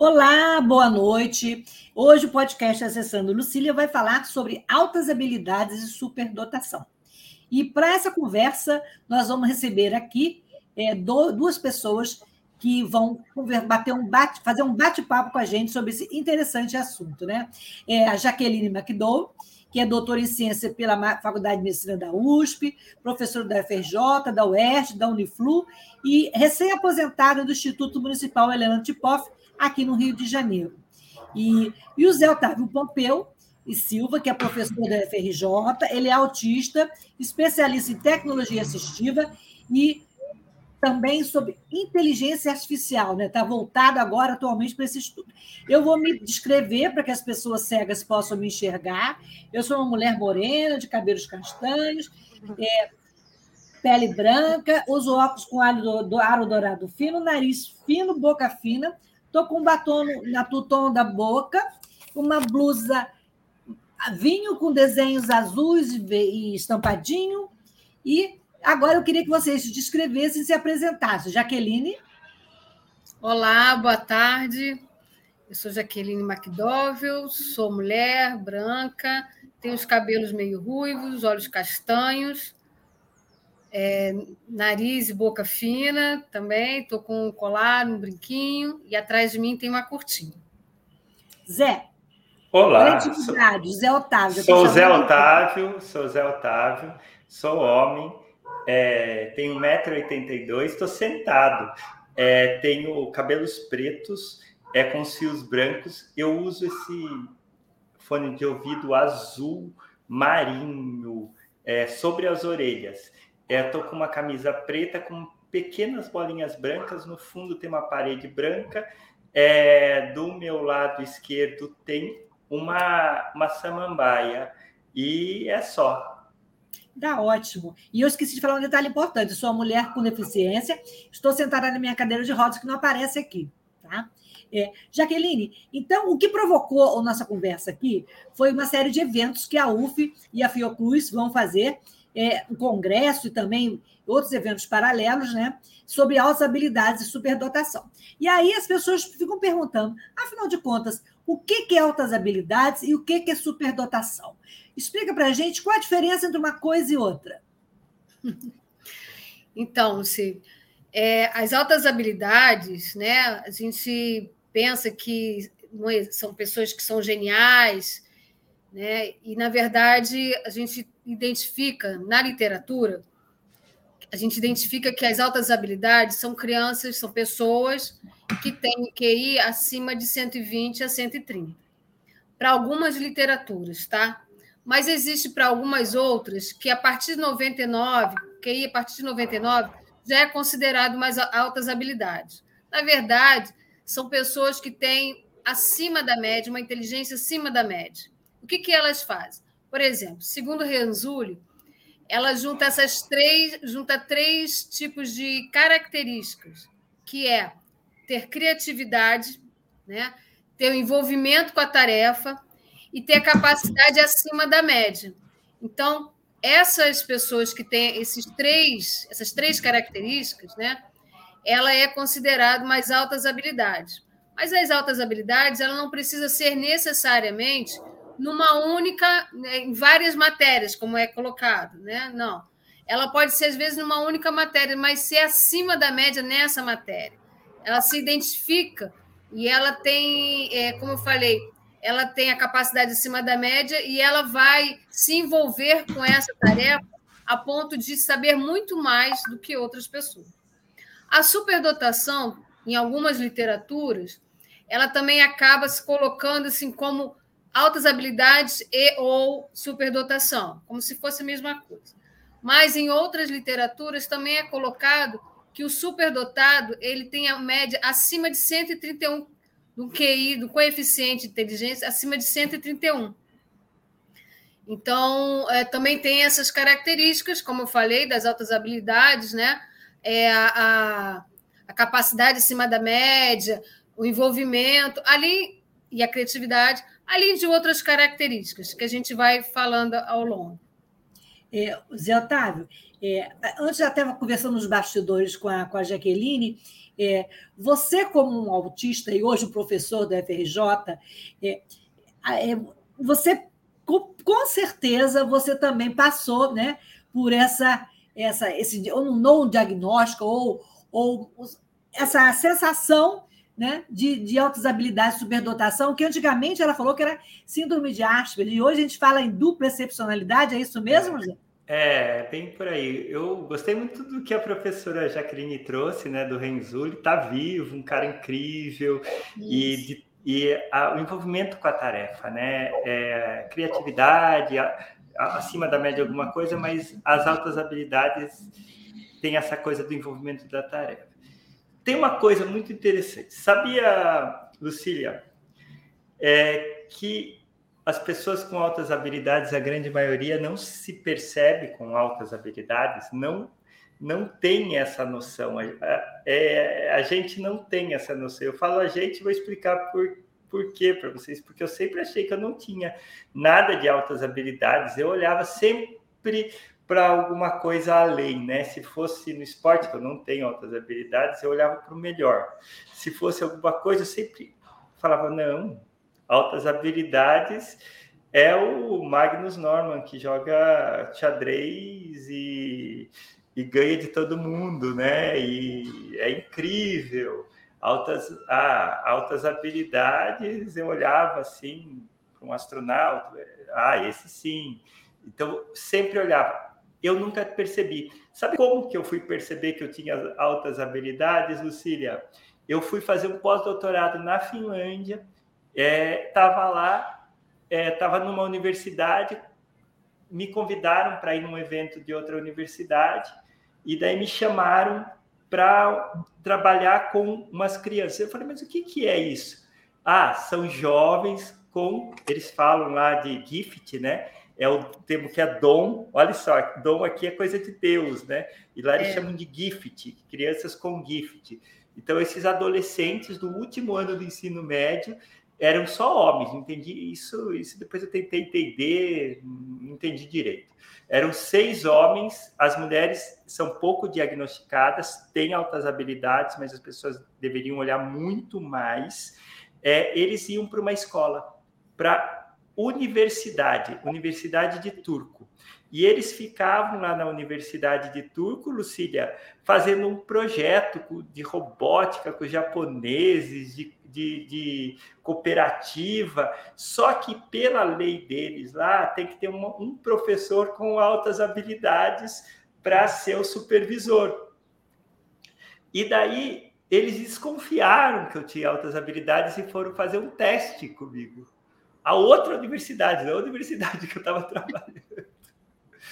Olá, boa noite. Hoje o podcast Acessando Lucília vai falar sobre altas habilidades e superdotação. E para essa conversa, nós vamos receber aqui é, duas pessoas que vão bater um bate, fazer um bate-papo com a gente sobre esse interessante assunto. Né? É a Jaqueline McDowell, que é doutora em ciência pela Faculdade de Medicina da USP, professora da FRJ, da UERJ, da Uniflu e recém-aposentada do Instituto Municipal Helena Tipoff, aqui no Rio de Janeiro. E, e o Zé Otávio Pompeu e Silva, que é professor da FRJ, ele é autista, especialista em tecnologia assistiva e também sobre inteligência artificial, né? Está voltado agora atualmente para esse estudo. Eu vou me descrever para que as pessoas cegas possam me enxergar. Eu sou uma mulher morena, de cabelos castanhos, é, pele branca, uso óculos com aro, do, aro dourado fino, nariz fino, boca fina, Estou com um batom na tutom da boca, uma blusa vinho com desenhos azuis e estampadinho. E agora eu queria que vocês se descrevessem e se apresentassem. Jaqueline. Olá, boa tarde. Eu sou Jaqueline McDowell, sou mulher, branca, tenho os cabelos meio ruivos, olhos castanhos, é, nariz e boca fina também. Estou com um colar, um brinquinho, e atrás de mim tem uma cortina. Zé. Olá. Sou, Zé Otávio. Sou Zé Otávio, sou Zé Otávio, sou homem, é, tenho 1,82m, estou sentado, é, tenho cabelos pretos, é com fios brancos. Eu uso esse fone de ouvido azul marinho é, sobre as orelhas. Estou é, com uma camisa preta com pequenas bolinhas brancas. No fundo tem uma parede branca. É, do meu lado esquerdo tem uma, uma samambaia. E é só. Tá ótimo. E eu esqueci de falar um detalhe importante. Sou uma mulher com deficiência. Estou sentada na minha cadeira de rodas que não aparece aqui. Tá? É, Jaqueline, então o que provocou a nossa conversa aqui foi uma série de eventos que a UF e a Fiocruz vão fazer é, um congresso e também outros eventos paralelos, né, sobre altas habilidades e superdotação. E aí as pessoas ficam perguntando, afinal de contas, o que é altas habilidades e o que é superdotação? Explica para a gente qual a diferença entre uma coisa e outra. Então, se é, as altas habilidades, né, a gente pensa que é, são pessoas que são geniais, né? E, na verdade, a gente identifica na literatura, a gente identifica que as altas habilidades são crianças, são pessoas que têm QI acima de 120 a 130. Para algumas literaturas, tá? Mas existe para algumas outras que a partir de 99, QI a partir de 99 já é considerado mais altas habilidades. Na verdade, são pessoas que têm acima da média, uma inteligência acima da média. Que, que elas fazem? Por exemplo, segundo Renzulli, ela junta essas três, junta três tipos de características, que é ter criatividade, né? ter o envolvimento com a tarefa e ter a capacidade acima da média. Então, essas pessoas que têm esses três, essas três características, né? ela é considerada mais altas habilidades. Mas as altas habilidades, ela não precisa ser necessariamente numa única, né, em várias matérias, como é colocado, né? Não. Ela pode ser, às vezes, numa única matéria, mas ser acima da média nessa matéria. Ela se identifica e ela tem, é, como eu falei, ela tem a capacidade acima da média e ela vai se envolver com essa tarefa a ponto de saber muito mais do que outras pessoas. A superdotação, em algumas literaturas, ela também acaba se colocando assim como altas habilidades e ou superdotação, como se fosse a mesma coisa. Mas em outras literaturas também é colocado que o superdotado ele tem a média acima de 131 do QI, do coeficiente de inteligência, acima de 131. Então, é, também tem essas características, como eu falei, das altas habilidades, né? É, a, a, a capacidade acima da média, o envolvimento, ali e a criatividade, além de outras características que a gente vai falando ao longo. É, Zé Otávio, é, antes já estava conversando nos bastidores com a, com a Jaqueline, é, você como um autista e hoje professor do FRJ, é, é, você com, com, certeza você também passou né, por essa, essa esse ou não diagnóstico ou, ou essa sensação né, de, de altas habilidades, superdotação, que antigamente ela falou que era síndrome de Asperger, e hoje a gente fala em dupla excepcionalidade, é isso mesmo, José? É, bem por aí. Eu gostei muito do que a professora Jaqueline trouxe, né, do Renzulli, tá vivo, um cara incrível, e, de, e a, o envolvimento com a tarefa, né, é, criatividade, a, a, acima da média alguma coisa, mas as altas habilidades têm essa coisa do envolvimento da tarefa tem uma coisa muito interessante. Sabia, Lucília, é que as pessoas com altas habilidades, a grande maioria, não se percebe com altas habilidades, não não tem essa noção. A, é, gente não tem essa noção. Eu falo a gente, vou explicar por, por quê para vocês, porque eu sempre achei que eu não tinha nada de altas habilidades. Eu olhava sempre para alguma coisa além, né? Se fosse no esporte, que eu não tenho altas habilidades, eu olhava para o melhor. Se fosse alguma coisa, eu sempre falava, não, altas habilidades é o Magnus Norman, que joga xadrez e, e ganha de todo mundo, né? E é incrível. Altas, ah, altas habilidades, eu olhava assim para um astronauta, ah, esse sim. Então, sempre olhava eu nunca percebi. Sabe como que eu fui perceber que eu tinha altas habilidades, Lucília? Eu fui fazer um pós-doutorado na Finlândia, estava é, lá, estava é, numa universidade, me convidaram para ir num evento de outra universidade, e daí me chamaram para trabalhar com umas crianças. Eu falei, mas o que, que é isso? Ah, são jovens com, eles falam lá de gift, né? É o termo que é dom. Olha só, dom aqui é coisa de Deus, né? E lá eles é. chamam de gift, crianças com gift. Então, esses adolescentes do último ano do ensino médio eram só homens, entendi isso, isso depois eu tentei entender, não entendi direito. Eram seis homens, as mulheres são pouco diagnosticadas, têm altas habilidades, mas as pessoas deveriam olhar muito mais. É, eles iam para uma escola para universidade, Universidade de Turco. E eles ficavam lá na Universidade de Turco, Lucília, fazendo um projeto de robótica com os japoneses, de, de, de cooperativa. Só que, pela lei deles lá, tem que ter uma, um professor com altas habilidades para ser o supervisor. E daí eles desconfiaram que eu tinha altas habilidades e foram fazer um teste comigo a outra universidade, não a universidade que eu estava trabalhando.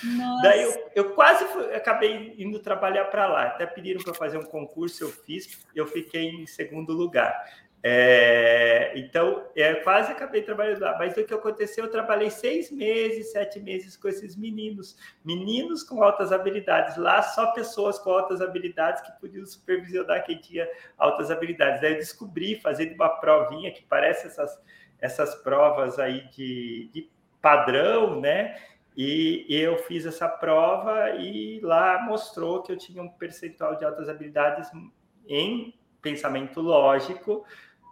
Nossa. Daí eu, eu quase fui, acabei indo trabalhar para lá. Até pediram para fazer um concurso, eu fiz, eu fiquei em segundo lugar. É, então, é, quase acabei trabalhando lá. Mas o que aconteceu? Eu trabalhei seis meses, sete meses com esses meninos. Meninos com altas habilidades. Lá, só pessoas com altas habilidades que podiam supervisionar quem tinha altas habilidades. Daí eu descobri, fazendo uma provinha que parece essas essas provas aí de, de padrão, né? E eu fiz essa prova e lá mostrou que eu tinha um percentual de altas habilidades em pensamento lógico,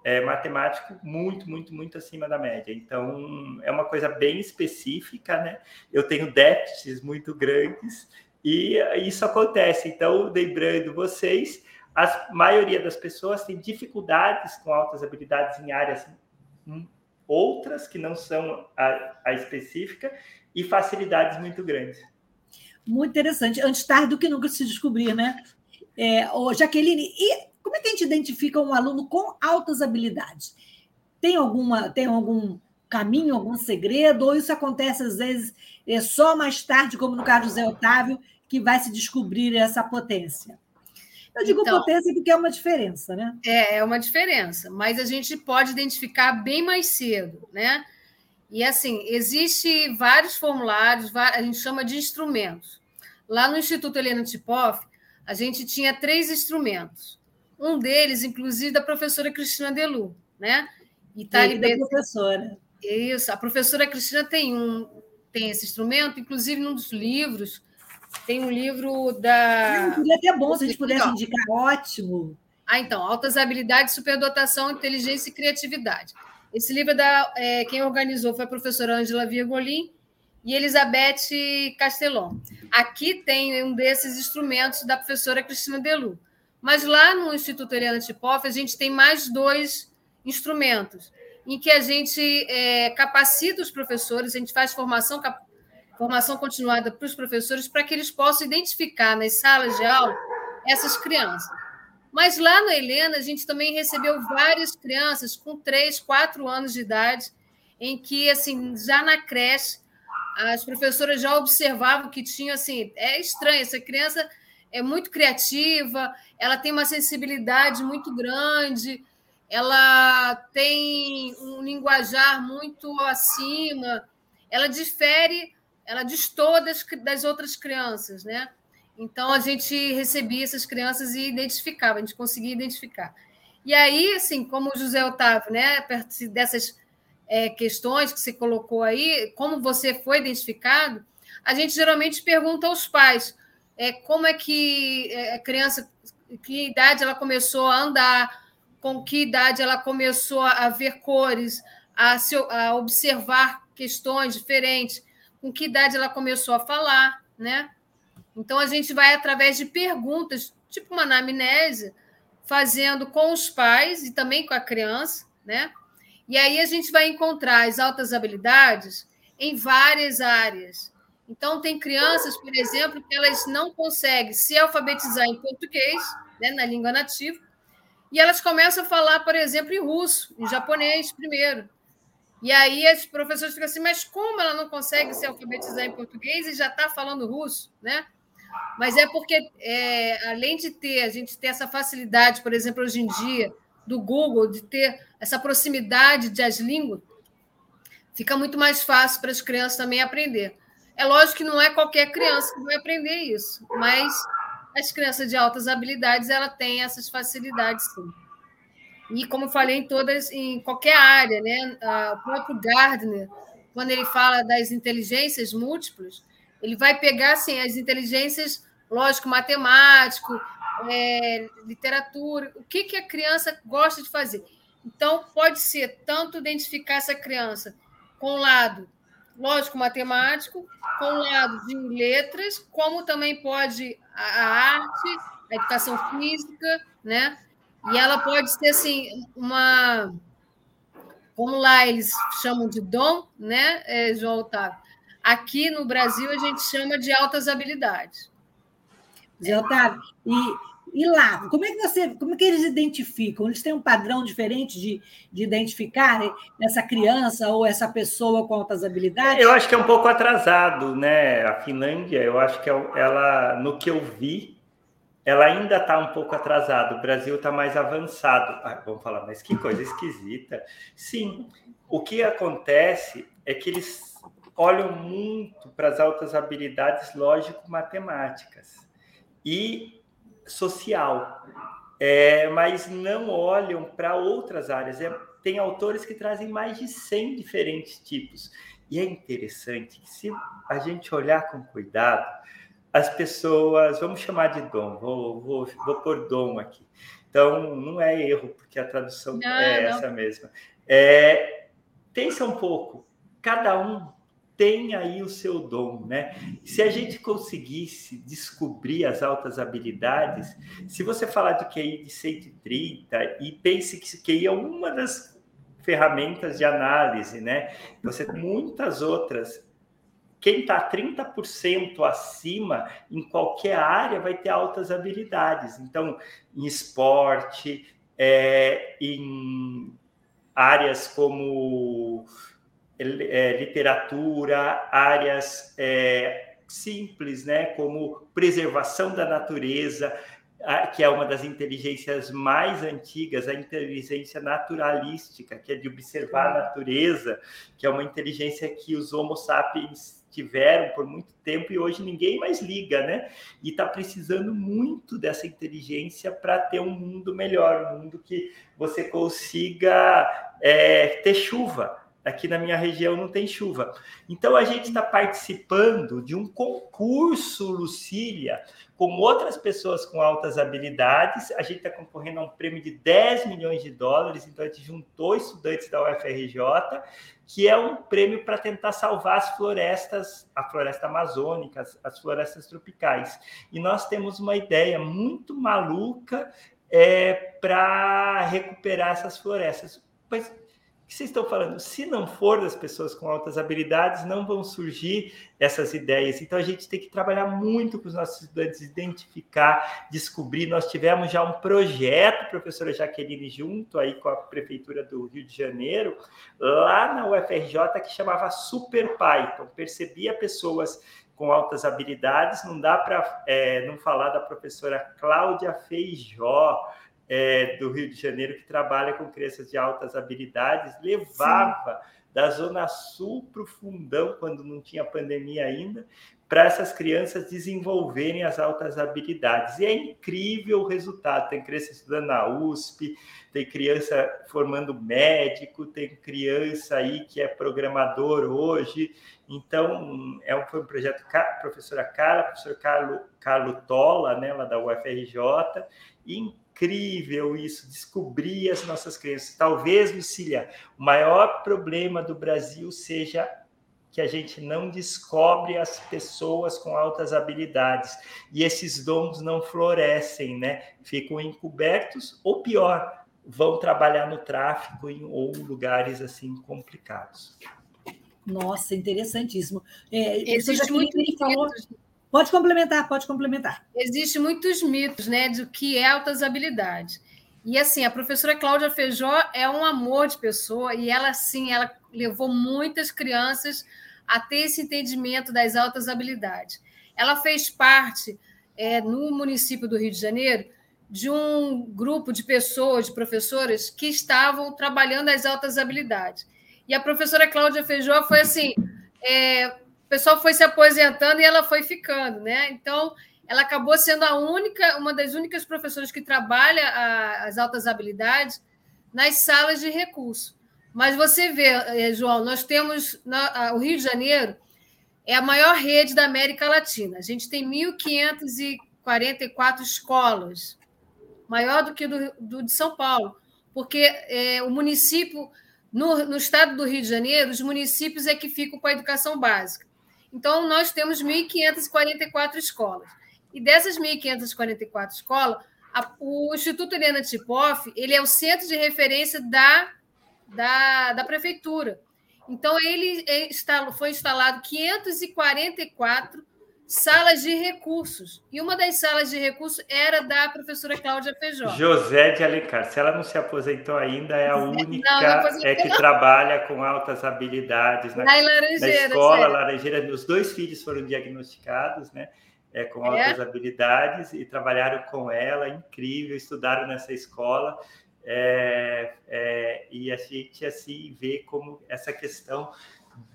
é, matemático muito, muito, muito acima da média. Então, é uma coisa bem específica, né? Eu tenho déficits muito grandes e isso acontece. Então, lembrando vocês, a maioria das pessoas tem dificuldades com altas habilidades em áreas outras que não são a, a específica e facilidades muito grandes. Muito interessante. Antes tarde do que nunca se descobrir, né? É, ô, Jaqueline, e como é que a gente identifica um aluno com altas habilidades? Tem alguma, tem algum caminho, algum segredo? Ou isso acontece às vezes é só mais tarde, como no caso do Zé Otávio, que vai se descobrir essa potência? Eu digo então, potência porque é uma diferença, né? É, é uma diferença, mas a gente pode identificar bem mais cedo, né? E assim, existe vários formulários, a gente chama de instrumentos. Lá no Instituto Helena Tipoff, a gente tinha três instrumentos. Um deles, inclusive, da professora Cristina Delu, né? E tá ali da professora. Isso, a professora Cristina tem um tem esse instrumento, inclusive num dos livros tem um livro da. Seria até bom se a gente pudesse indicar, ótimo. Ah, então, Altas Habilidades, Superdotação, Inteligência e Criatividade. Esse livro é da, é, quem organizou foi a professora Angela Virgolin e Elizabeth Castellon. Aqui tem um desses instrumentos da professora Cristina Delu. Mas lá no Instituto Helena Tipoff, a gente tem mais dois instrumentos, em que a gente é, capacita os professores, a gente faz formação formação continuada para os professores, para que eles possam identificar nas salas de aula essas crianças. Mas lá no Helena, a gente também recebeu várias crianças com 3, 4 anos de idade, em que, assim, já na creche, as professoras já observavam que tinha, assim, é estranho, essa criança é muito criativa, ela tem uma sensibilidade muito grande, ela tem um linguajar muito acima, ela difere ela destoa das, das outras crianças, né? Então a gente recebia essas crianças e identificava, a gente conseguia identificar. E aí, assim, como o José Otávio, né, dessas é, questões que você colocou aí, como você foi identificado, a gente geralmente pergunta aos pais é, como é que é, a criança, que idade ela começou a andar, com que idade ela começou a ver cores, a, se, a observar questões diferentes com que idade ela começou a falar, né? Então a gente vai através de perguntas, tipo uma anamnese, fazendo com os pais e também com a criança, né? E aí a gente vai encontrar as altas habilidades em várias áreas. Então tem crianças, por exemplo, que elas não conseguem se alfabetizar em português, né, na língua nativa, e elas começam a falar, por exemplo, em russo, em japonês primeiro. E aí as professores ficam assim, mas como ela não consegue se alfabetizar em português e já está falando russo, né? Mas é porque, é, além de ter, a gente ter essa facilidade, por exemplo, hoje em dia, do Google, de ter essa proximidade das línguas, fica muito mais fácil para as crianças também aprender. É lógico que não é qualquer criança que vai aprender isso, mas as crianças de altas habilidades, ela tem essas facilidades, sim. E como falei, em todas, em qualquer área, né? O próprio Gardner, quando ele fala das inteligências múltiplas, ele vai pegar assim, as inteligências, lógico, matemático, é, literatura, o que, que a criança gosta de fazer. Então, pode ser tanto identificar essa criança com o lado, lógico, matemático, com o lado de letras, como também pode a arte, a educação física, né? E ela pode ser assim, uma. Como lá eles chamam de dom, né, é, João Otávio? Aqui no Brasil a gente chama de altas habilidades. Zé Otávio, e, e lá, como é que você, como é que eles identificam? Eles têm um padrão diferente de, de identificar essa criança ou essa pessoa com altas habilidades? Eu acho que é um pouco atrasado, né? A Finlândia, eu acho que é ela, no que eu vi, ela ainda está um pouco atrasada, o Brasil está mais avançado. Ah, vamos falar, mas que coisa esquisita. Sim, o que acontece é que eles olham muito para as altas habilidades lógico-matemáticas e social, é, mas não olham para outras áreas. É, tem autores que trazem mais de 100 diferentes tipos. E é interessante que, se a gente olhar com cuidado, as pessoas, vamos chamar de dom, vou, vou, vou pôr dom aqui. Então, não é erro, porque a tradução não, é não. essa mesma. É, pensa um pouco, cada um tem aí o seu dom, né? Se a gente conseguisse descobrir as altas habilidades, se você falar de QI de 130 e pense que QI é uma das ferramentas de análise, né? Você tem muitas outras. Quem está 30% acima em qualquer área vai ter altas habilidades. Então, em esporte, é, em áreas como é, literatura, áreas é, simples, né, como preservação da natureza, que é uma das inteligências mais antigas, a inteligência naturalística, que é de observar a natureza, que é uma inteligência que os Homo sapiens tiveram por muito tempo e hoje ninguém mais liga, né? E está precisando muito dessa inteligência para ter um mundo melhor, um mundo que você consiga é, ter chuva Aqui na minha região não tem chuva. Então a gente está participando de um concurso, Lucília, com outras pessoas com altas habilidades. A gente está concorrendo a um prêmio de 10 milhões de dólares. Então a gente juntou estudantes da UFRJ, que é um prêmio para tentar salvar as florestas, a floresta amazônica, as, as florestas tropicais. E nós temos uma ideia muito maluca é, para recuperar essas florestas. Mas que vocês estão falando? Se não for das pessoas com altas habilidades, não vão surgir essas ideias. Então a gente tem que trabalhar muito com os nossos estudantes, identificar, descobrir. Nós tivemos já um projeto, professora Jaqueline, junto aí com a Prefeitura do Rio de Janeiro, lá na UFRJ, que chamava Super Python. Percebia pessoas com altas habilidades, não dá para é, não falar da professora Cláudia Feijó é, do Rio de Janeiro que trabalha com crianças de altas habilidades, levava Sim. da Zona Sul para o Fundão, quando não tinha pandemia ainda, para essas crianças desenvolverem as altas habilidades. E é incrível o resultado. Tem criança estudando na USP, tem criança formando médico, tem criança aí que é programador hoje. Então, é um, foi um projeto professora Carla, professor Carlo, Carlo Tola, né, lá da UFRJ, e incrível isso, descobrir as nossas crenças. Talvez, Lucília, o maior problema do Brasil seja que a gente não descobre as pessoas com altas habilidades e esses dons não florescem, né? Ficam encobertos ou pior, vão trabalhar no tráfico em, ou lugares assim complicados. Nossa, interessantíssimo. É, Existe muito falou, Pode complementar, pode complementar. Existem muitos mitos né, do que é altas habilidades. E assim, a professora Cláudia Feijó é um amor de pessoa e ela sim, ela levou muitas crianças a ter esse entendimento das altas habilidades. Ela fez parte é, no município do Rio de Janeiro de um grupo de pessoas, de professoras que estavam trabalhando as altas habilidades. E a professora Cláudia Feijó foi assim, é, pessoal foi se aposentando e ela foi ficando, né? Então, ela acabou sendo a única, uma das únicas professoras que trabalha a, as altas habilidades nas salas de recurso. Mas você vê, eh, João, nós temos na, o Rio de Janeiro é a maior rede da América Latina. A gente tem 1.544 escolas, maior do que do, do de São Paulo, porque é, o município no, no estado do Rio de Janeiro, os municípios é que ficam com a educação básica. Então, nós temos 1.544 escolas. E dessas 1.544 escolas, a, o Instituto Helena Tipoff ele é o centro de referência da, da, da prefeitura. Então, ele foi instalado 544 salas de recursos. E uma das salas de recursos era da professora Cláudia Feijó. José de Alencar. Se ela não se aposentou ainda, é a única não, é que trabalha com altas habilidades. Na, na escola sério. Laranjeira, meus dois filhos foram diagnosticados, né? É, com é? altas é? habilidades e trabalharam com ela, incrível, estudaram nessa escola. É, é, e a gente assim vê como essa questão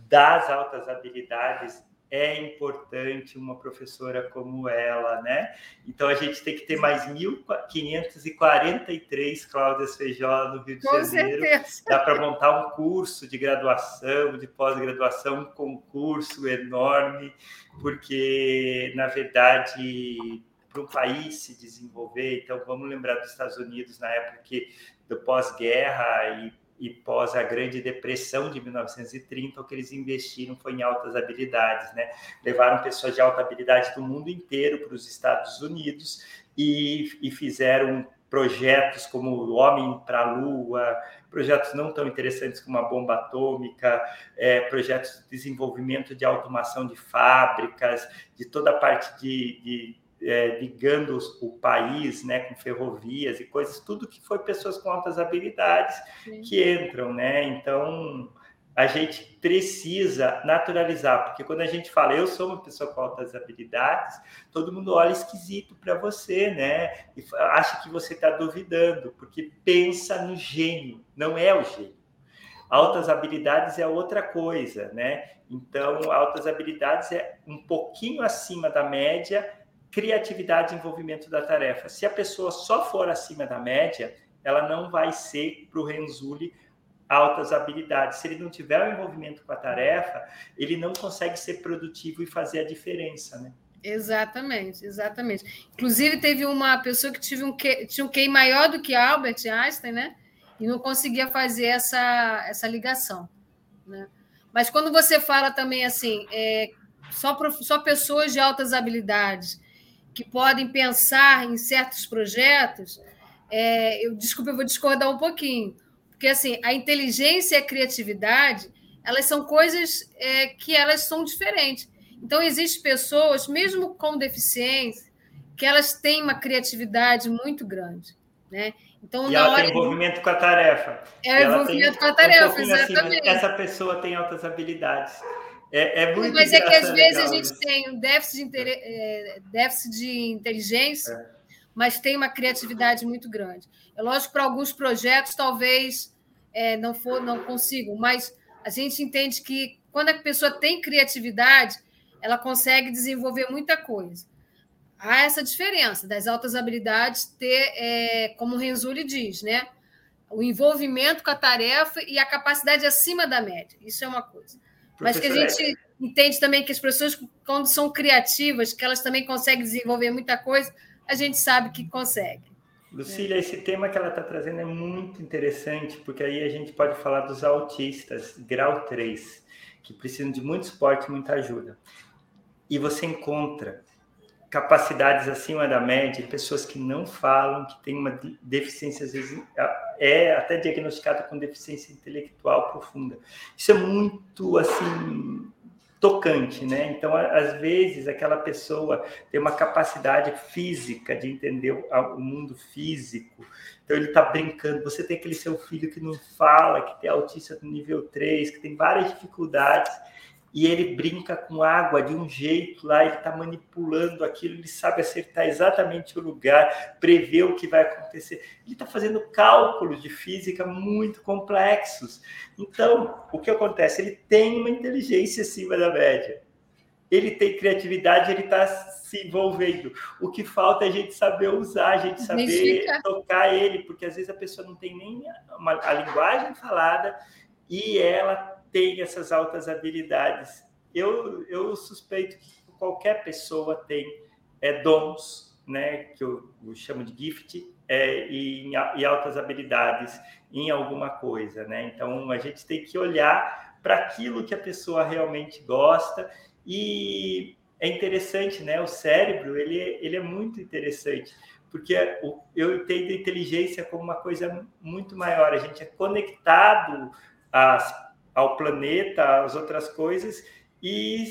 das altas habilidades é importante uma professora como ela, né? Então a gente tem que ter mais 1.543 Cláudias Feijó no Rio de Com Janeiro. Certeza. Dá para montar um curso de graduação, de pós-graduação, um concurso enorme, porque, na verdade, para um país se desenvolver, então vamos lembrar dos Estados Unidos na época que, do pós-guerra e e pós a Grande Depressão de 1930, o que eles investiram foi em altas habilidades, né? Levaram pessoas de alta habilidade do mundo inteiro para os Estados Unidos e, e fizeram projetos como o Homem para a Lua, projetos não tão interessantes como a bomba atômica, é, projetos de desenvolvimento de automação de fábricas, de toda a parte de, de é, ligando o país né, com ferrovias e coisas, tudo que foi pessoas com altas habilidades Sim. que entram, né? Então a gente precisa naturalizar, porque quando a gente fala eu sou uma pessoa com altas habilidades, todo mundo olha esquisito para você, né? E acha que você está duvidando, porque pensa no gênio, não é o gênio. Altas habilidades é outra coisa, né? Então, altas habilidades é um pouquinho acima da média, criatividade e envolvimento da tarefa. Se a pessoa só for acima da média, ela não vai ser para o Renzulli altas habilidades. Se ele não tiver o envolvimento com a tarefa, ele não consegue ser produtivo e fazer a diferença, né? Exatamente, exatamente. Inclusive, teve uma pessoa que tive um que tinha um QI maior do que Albert Einstein, né? E não conseguia fazer essa, essa ligação. Né? Mas quando você fala também assim, é, só, só pessoas de altas habilidades que podem pensar em certos projetos, é, eu desculpa, eu vou discordar um pouquinho porque assim, a inteligência e a criatividade, elas são coisas é, que elas são diferentes. Então, existem pessoas, mesmo com deficiência, que elas têm uma criatividade muito grande. Né? Então, e ela hora... tem envolvimento com a tarefa. É envolvimento tem, com a tarefa, um exatamente. Assim, essa pessoa tem altas habilidades. É, é muito Mas é que às vezes a gente isso. tem um déficit de, é, déficit de inteligência, é. mas tem uma criatividade muito grande. É lógico que para alguns projetos talvez é, não for, não consigam, mas a gente entende que quando a pessoa tem criatividade, ela consegue desenvolver muita coisa. Há essa diferença das altas habilidades ter, é, como o Renzulli diz, né? O envolvimento com a tarefa e a capacidade acima da média. Isso é uma coisa. Mas que a gente entende também que as pessoas, quando são criativas, que elas também conseguem desenvolver muita coisa, a gente sabe que consegue. Lucília, esse tema que ela está trazendo é muito interessante, porque aí a gente pode falar dos autistas, grau 3, que precisam de muito suporte e muita ajuda. E você encontra capacidades acima da média, pessoas que não falam, que têm uma deficiência, às vezes, é até diagnosticada com deficiência intelectual profunda. Isso é muito, assim, tocante, né? Então, às vezes, aquela pessoa tem uma capacidade física de entender o mundo físico. Então, ele está brincando. Você tem aquele seu filho que não fala, que tem autista do nível 3, que tem várias dificuldades e ele brinca com água de um jeito lá, ele está manipulando aquilo, ele sabe acertar exatamente o lugar, prever o que vai acontecer. Ele está fazendo cálculos de física muito complexos. Então, o que acontece? Ele tem uma inteligência acima da média. Ele tem criatividade, ele está se envolvendo. O que falta é a gente saber usar, a gente saber tocar ele, porque às vezes a pessoa não tem nem uma, a linguagem falada e ela tem essas altas habilidades. Eu, eu suspeito que qualquer pessoa tem é, dons, né, que eu, eu chamo de gift, é, e, e, altas habilidades em alguma coisa, né? Então a gente tem que olhar para aquilo que a pessoa realmente gosta e é interessante, né? O cérebro ele, ele é muito interessante porque eu entendo inteligência como uma coisa muito maior. A gente é conectado às ao planeta, às outras coisas, e,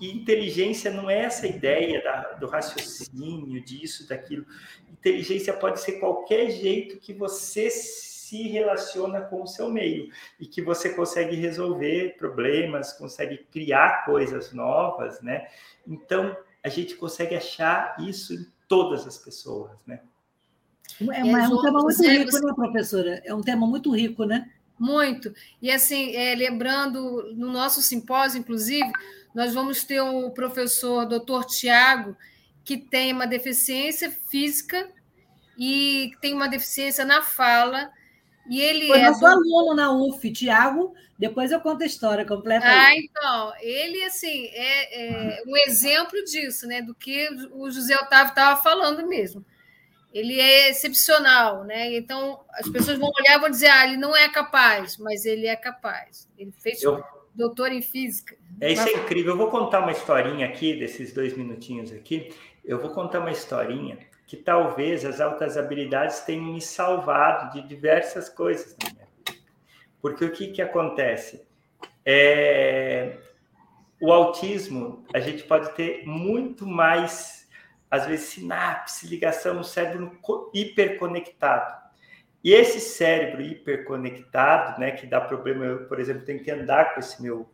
e inteligência não é essa ideia da, do raciocínio, disso, daquilo. Inteligência pode ser qualquer jeito que você se relaciona com o seu meio e que você consegue resolver problemas, consegue criar coisas novas, né? Então, a gente consegue achar isso em todas as pessoas, né? É, uma, é um tema muito rico, né, professora? É um tema muito rico, né? Muito. E assim, é, lembrando, no nosso simpósio, inclusive, nós vamos ter o professor doutor Tiago, que tem uma deficiência física e tem uma deficiência na fala. E ele Foi é nosso do... aluno na UF, Tiago. Depois eu conto a história completa. Ah, então, ele assim é, é um exemplo disso, né? Do que o José Otávio estava falando mesmo ele é excepcional, né? Então as pessoas vão olhar e vão dizer, ah, ele não é capaz, mas ele é capaz. Ele fez eu... doutor em física. É isso é incrível. Eu vou contar uma historinha aqui desses dois minutinhos aqui. Eu vou contar uma historinha que talvez as altas habilidades tenham me salvado de diversas coisas na minha vida. Porque o que, que acontece? É, o autismo, a gente pode ter muito mais, às vezes, sinapse, ligação no cérebro hiperconectado. E esse cérebro hiperconectado, né, que dá problema, eu, por exemplo, tenho que andar com esse meu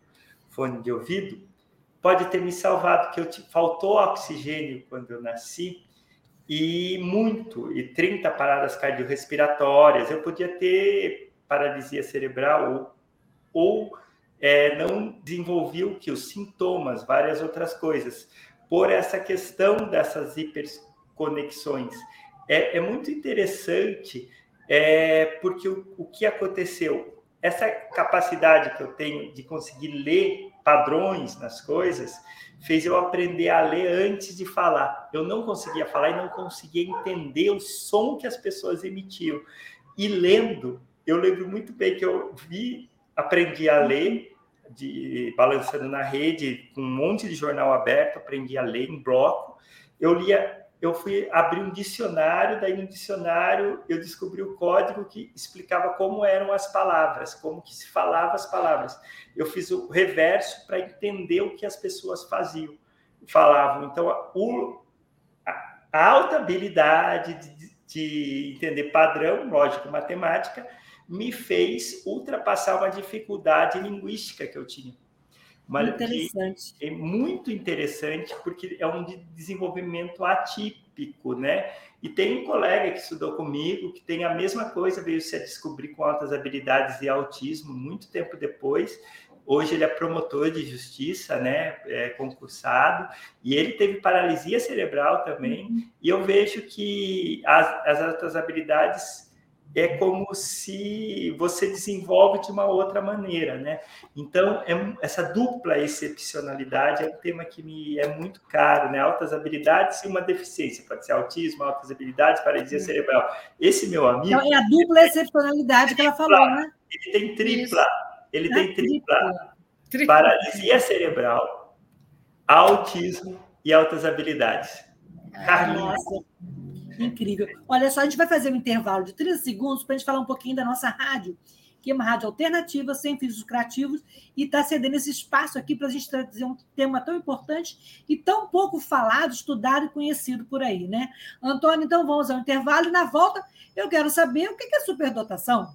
fone de ouvido, pode ter me salvado, que eu faltou oxigênio quando eu nasci, e muito, e 30 paradas cardiorrespiratórias, eu podia ter paralisia cerebral ou, ou é, não desenvolvi o que? Os sintomas, várias outras coisas, por essa questão dessas hiperconexões. É, é muito interessante, é, porque o, o que aconteceu? Essa capacidade que eu tenho de conseguir ler padrões nas coisas fez eu aprender a ler antes de falar. Eu não conseguia falar e não conseguia entender o som que as pessoas emitiam. E lendo, eu lembro muito bem que eu vi, aprendi a ler de balançando na rede, com um monte de jornal aberto, aprendi a ler em bloco. Eu lia, eu fui abrir um dicionário, daí no dicionário eu descobri o código que explicava como eram as palavras, como que se falava as palavras. Eu fiz o reverso para entender o que as pessoas faziam, falavam. Então, o, a, alta habilidade de, de entender padrão, lógico, matemática, me fez ultrapassar uma dificuldade linguística que eu tinha. Uma, interessante. É muito interessante, porque é um desenvolvimento atípico, né? E tem um colega que estudou comigo que tem a mesma coisa, veio se descobrir com altas habilidades e autismo muito tempo depois. Hoje ele é promotor de justiça, né? É concursado, e ele teve paralisia cerebral também. Uhum. E eu vejo que as, as altas habilidades é como se você desenvolve de uma outra maneira, né? Então, é, essa dupla excepcionalidade é um tema que me é muito caro, né? Altas habilidades e uma deficiência, pode ser autismo, altas habilidades, paralisia cerebral. Esse meu amigo... Então, é a dupla excepcionalidade que ela falou, né? Ele tem tripla, ele é tem tripla, tripla. Paralisia cerebral, autismo e altas habilidades. Carlinhos, Incrível. Olha só, a gente vai fazer um intervalo de 30 segundos para a gente falar um pouquinho da nossa rádio, que é uma rádio alternativa, sem fins lucrativos, e está cedendo esse espaço aqui para a gente trazer um tema tão importante e tão pouco falado, estudado e conhecido por aí, né? Antônio, então vamos ao intervalo e na volta eu quero saber o que é superdotação.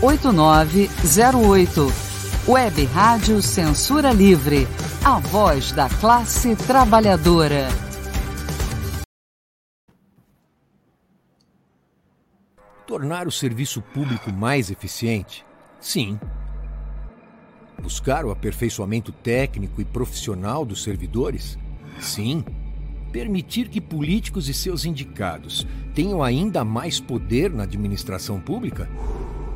8908. Web Rádio Censura Livre. A voz da classe trabalhadora. Tornar o serviço público mais eficiente? Sim. Buscar o aperfeiçoamento técnico e profissional dos servidores? Sim. Permitir que políticos e seus indicados tenham ainda mais poder na administração pública?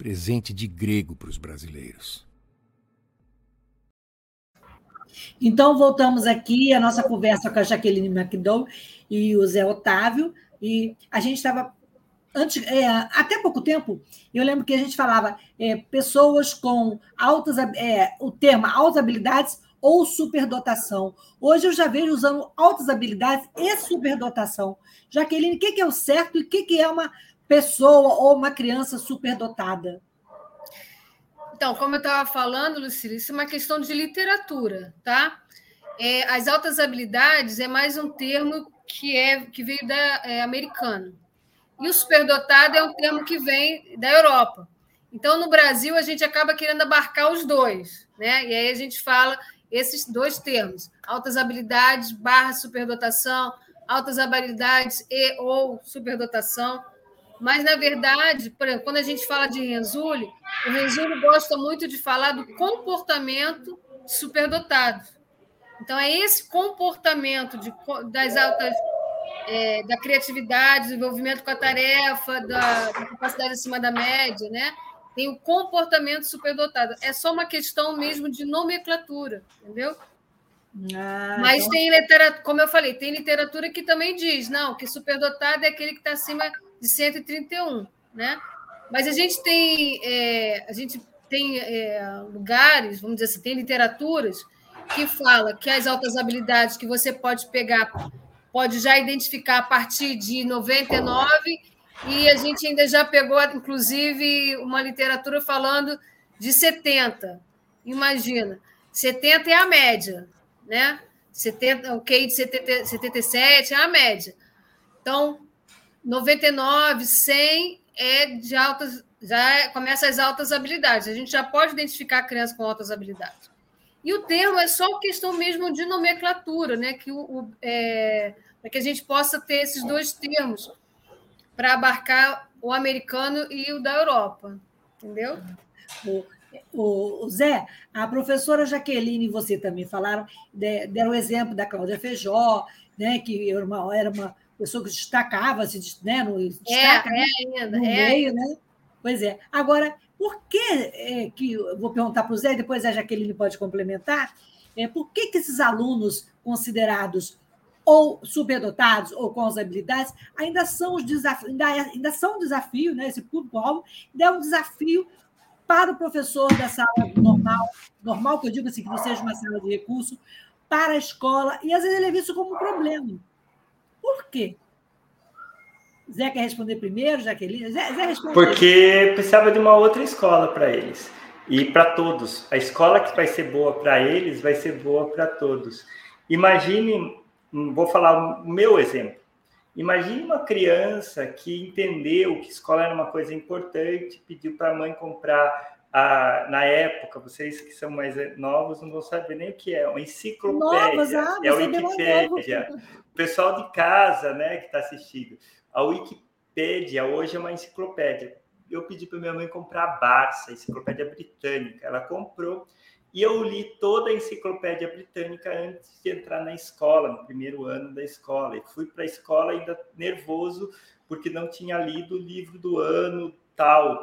presente de grego para os brasileiros. Então, voltamos aqui à nossa conversa com a Jaqueline McDowell e o Zé Otávio, e a gente estava. Antes, é, até pouco tempo, eu lembro que a gente falava é, pessoas com altas, é, o termo altas habilidades ou superdotação. Hoje eu já vejo usando altas habilidades e superdotação. Jaqueline, o que é o certo e o que é uma pessoa ou uma criança superdotada? Então, como eu estava falando, Lucília, isso é uma questão de literatura, tá? É, as altas habilidades é mais um termo que é que veio da é, americano. E o superdotado é um termo que vem da Europa. Então, no Brasil, a gente acaba querendo abarcar os dois, né? E aí a gente fala esses dois termos: altas habilidades barra superdotação, altas habilidades e ou superdotação. Mas, na verdade, por exemplo, quando a gente fala de Renzulli, o Renzulli gosta muito de falar do comportamento superdotado. Então, é esse comportamento de, das altas é, da criatividade, do envolvimento com a tarefa, da, da, capacidade acima da média, né? Tem o comportamento superdotado. É só uma questão mesmo de nomenclatura, entendeu? Ah, Mas então... tem literatura, como eu falei, tem literatura que também diz, não, que superdotado é aquele que está acima de 131, né? Mas a gente tem, é, a gente tem é, lugares, vamos dizer assim, tem literaturas que fala que as altas habilidades que você pode pegar, pode já identificar a partir de 99, e a gente ainda já pegou, inclusive, uma literatura falando de 70. Imagina, 70 é a média, né? 70, o QI de 70, 77 é a média. Então, 99, 100 é de altas, já começa as altas habilidades. A gente já pode identificar a criança com altas habilidades. E o termo é só questão mesmo de nomenclatura, né? Que o, o é, para que a gente possa ter esses dois termos para abarcar o americano e o da Europa, entendeu? O, o, o, Zé, a professora Jaqueline e você também falaram, deram o exemplo da Cláudia Feijó, né, que era uma, era uma pessoa que destacava, se, né, no, destaca, é, é ainda, no é. meio, né? Pois é. Agora, por que, é, que vou perguntar para o Zé, depois a Jaqueline pode complementar, é, por que, que esses alunos considerados ou superdotados ou com as habilidades ainda são os desafios, ainda, é, ainda são um desafio, né? Esse público-alvo ainda é um desafio para o professor da sala normal, normal que eu digo assim, que não seja uma sala de recurso, para a escola, e às vezes ele é visto como um problema. Por quê? Zé quer responder primeiro, Jaqueline? Zé, Zé responde. Porque precisava de uma outra escola para eles. E para todos. A escola que vai ser boa para eles vai ser boa para todos. Imagine, vou falar o meu exemplo. Imagine uma criança que entendeu que escola era uma coisa importante, pediu para a mãe comprar a, na época, vocês que são mais novos não vão saber nem o que é, uma enciclopédia, Novas, ah, é a Wikipédia. O pessoal de casa, né, que está assistindo, a Wikipédia hoje é uma enciclopédia. Eu pedi para minha mãe comprar a Barça, a enciclopédia britânica. Ela comprou e eu li toda a enciclopédia britânica antes de entrar na escola, no primeiro ano da escola. E fui para a escola ainda nervoso, porque não tinha lido o livro do ano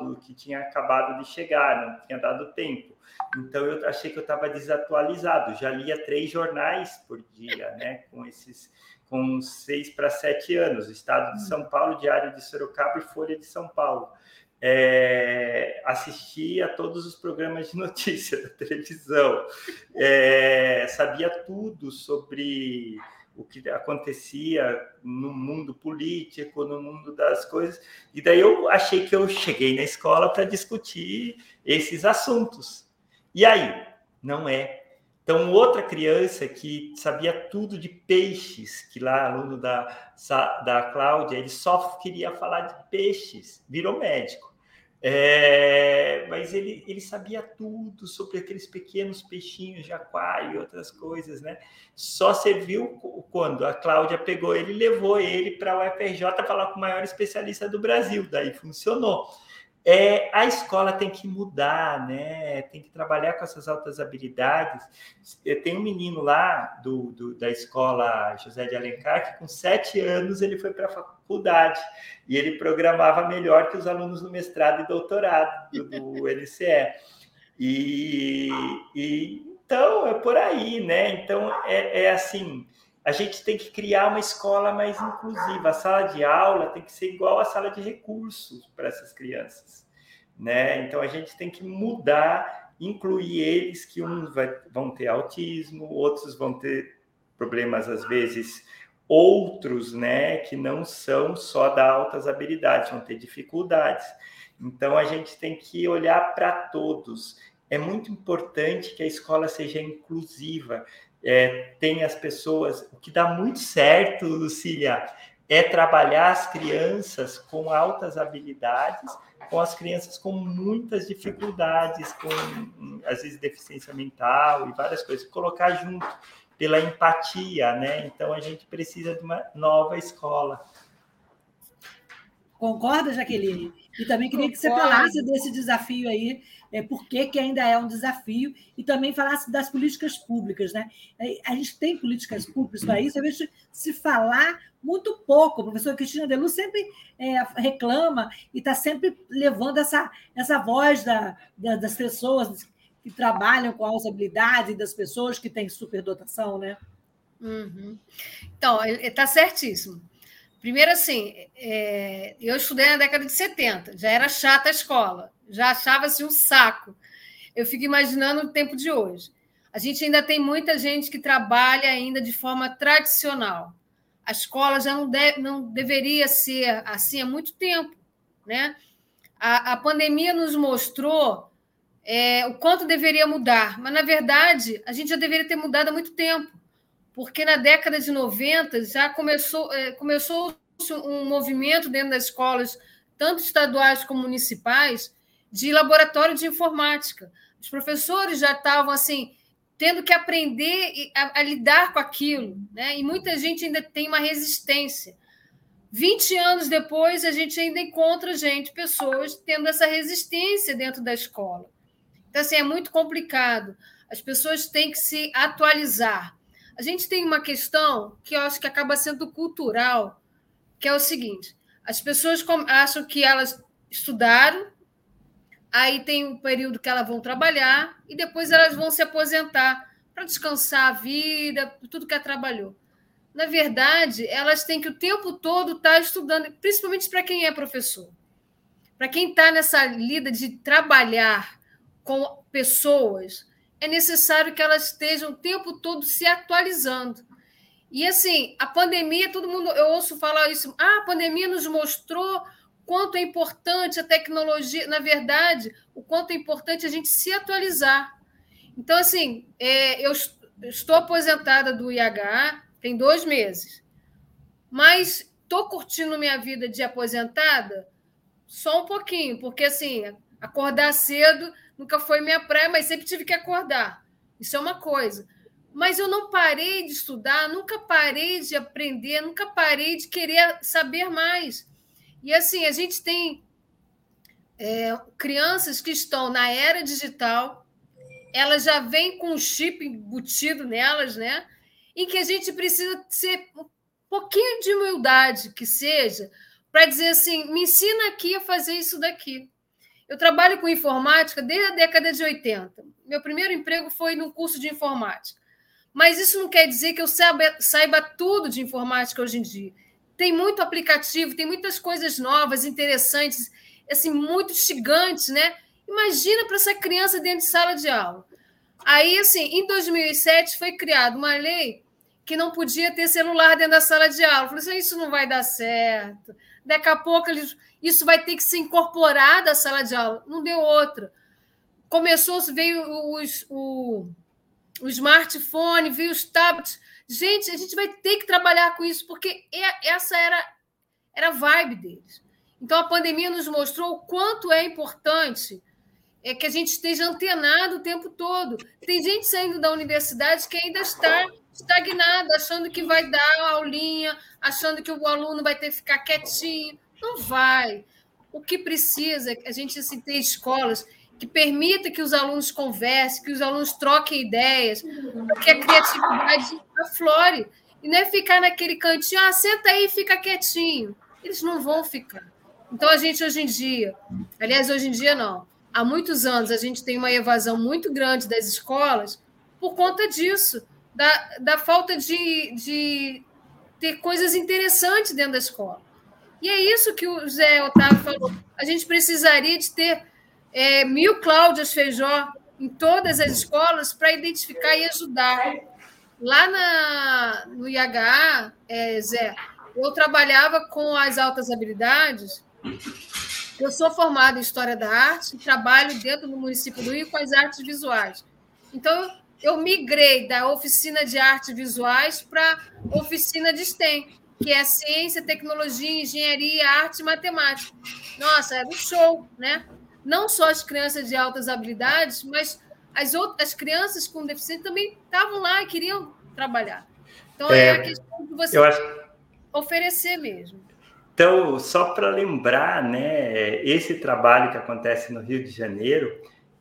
do que tinha acabado de chegar, não tinha dado tempo. Então eu achei que eu estava desatualizado. Já lia três jornais por dia, né? Com esses com seis para sete anos, Estado de São Paulo, Diário de Sorocaba e Folha de São Paulo. É, assisti a todos os programas de notícia da televisão, é, sabia tudo sobre o que acontecia no mundo político, no mundo das coisas, e daí eu achei que eu cheguei na escola para discutir esses assuntos. E aí? Não é então, outra criança que sabia tudo de peixes, que lá, aluno da, da Cláudia, ele só queria falar de peixes, virou médico. É, mas ele, ele sabia tudo sobre aqueles pequenos peixinhos de aquário e outras coisas, né? Só serviu quando a Cláudia pegou ele e levou ele para o UFRJ falar com o maior especialista do Brasil, daí funcionou. É, a escola tem que mudar, né? Tem que trabalhar com essas altas habilidades. Tem um menino lá do, do da escola José de Alencar que com sete anos ele foi para a faculdade e ele programava melhor que os alunos do mestrado e doutorado do, do NCE. E, e Então, é por aí, né? Então, é, é assim, a gente tem que criar uma escola mais inclusiva. A sala de aula tem que ser igual à sala de recursos para essas crianças, né? Então, a gente tem que mudar, incluir eles, que uns vai, vão ter autismo, outros vão ter problemas, às vezes, outros, né, que não são só da altas habilidades, vão ter dificuldades. Então, a gente tem que olhar para todos. É muito importante que a escola seja inclusiva, é, tenha as pessoas. O que dá muito certo, Lucília, é trabalhar as crianças com altas habilidades, com as crianças com muitas dificuldades, com às vezes deficiência mental e várias coisas, colocar junto pela empatia, né? Então a gente precisa de uma nova escola. Concorda, Jaqueline? E também queria que você falasse desse desafio aí, é, por que, que ainda é um desafio, e também falasse das políticas públicas. Né? É, a gente tem políticas públicas para isso, a gente se falar muito pouco. A professora Cristina Delu sempre é, reclama e está sempre levando essa, essa voz da, da, das pessoas que trabalham com as habilidades das pessoas que têm superdotação, né? Uhum. Então, está certíssimo. Primeiro, assim, é, eu estudei na década de 70, já era chata a escola, já achava-se um saco. Eu fico imaginando o tempo de hoje. A gente ainda tem muita gente que trabalha ainda de forma tradicional. A escola já não, deve, não deveria ser assim há muito tempo. Né? A, a pandemia nos mostrou é, o quanto deveria mudar, mas, na verdade, a gente já deveria ter mudado há muito tempo porque na década de 90 já começou, é, começou um movimento dentro das escolas, tanto estaduais como municipais, de laboratório de informática. Os professores já estavam assim tendo que aprender a, a, lidar com aquilo, né? E muita gente ainda tem uma resistência. 20 anos depois, a gente ainda encontra gente, pessoas tendo essa resistência dentro da escola. Então, assim, é muito complicado. As pessoas têm que se atualizar. A gente tem uma questão que eu acho que acaba sendo cultural, que é o seguinte: as pessoas acham que elas estudaram, aí tem um período que elas vão trabalhar e depois elas vão se aposentar para descansar a vida, tudo que ela trabalhou. Na verdade, elas têm que o tempo todo estar tá estudando, principalmente para quem é professor. Para quem está nessa lida de trabalhar com pessoas, é necessário que elas estejam o tempo todo se atualizando. E assim, a pandemia, todo mundo, eu ouço falar isso, ah, a pandemia nos mostrou quanto é importante a tecnologia, na verdade, o quanto é importante a gente se atualizar. Então, assim, é, eu estou aposentada do IH tem dois meses, mas estou curtindo minha vida de aposentada só um pouquinho, porque assim, acordar cedo nunca foi minha praia, mas sempre tive que acordar. Isso é uma coisa. Mas eu não parei de estudar, nunca parei de aprender, nunca parei de querer saber mais. E assim, a gente tem é, crianças que estão na era digital, elas já vêm com um chip embutido nelas, né? Em que a gente precisa ser um pouquinho de humildade, que seja, para dizer assim: me ensina aqui a fazer isso daqui. Eu trabalho com informática desde a década de 80. Meu primeiro emprego foi no curso de informática. Mas isso não quer dizer que eu saiba, saiba tudo de informática hoje em dia. Tem muito aplicativo, tem muitas coisas novas, interessantes, assim, muito gigantes, né? Imagina para essa criança dentro de sala de aula. Aí, assim, em 2007 foi criada uma lei que não podia ter celular dentro da sala de aula. Eu falei assim, isso não vai dar certo. Daqui a pouco eles isso vai ter que ser incorporado à sala de aula. Não deu outra. Começou, veio os, o, o smartphone, veio os tablets. Gente, a gente vai ter que trabalhar com isso, porque é, essa era, era a vibe deles. Então, a pandemia nos mostrou o quanto é importante é que a gente esteja antenado o tempo todo. Tem gente saindo da universidade que ainda está estagnada, achando que vai dar aulinha, achando que o aluno vai ter que ficar quietinho. Não vai. O que precisa é a gente assim, ter escolas que permita que os alunos conversem, que os alunos troquem ideias, que a criatividade aflore. E não é ficar naquele cantinho, ah, senta aí e fica quietinho. Eles não vão ficar. Então, a gente hoje em dia, aliás, hoje em dia não, há muitos anos a gente tem uma evasão muito grande das escolas por conta disso, da, da falta de, de ter coisas interessantes dentro da escola. E é isso que o Zé Otávio falou. A gente precisaria de ter é, mil Cláudias Feijó em todas as escolas para identificar e ajudar. Lá na, no IHA, é, Zé, eu trabalhava com as altas habilidades. Eu sou formada em História da Arte e trabalho dentro do município do Rio com as artes visuais. Então, eu migrei da oficina de artes visuais para oficina de STEM, que é ciência, tecnologia, engenharia, arte e matemática. Nossa, era um show, né? Não só as crianças de altas habilidades, mas as outras as crianças com deficiência também estavam lá e queriam trabalhar. Então é, é a questão de você acho... oferecer mesmo. Então, só para lembrar, né, esse trabalho que acontece no Rio de Janeiro,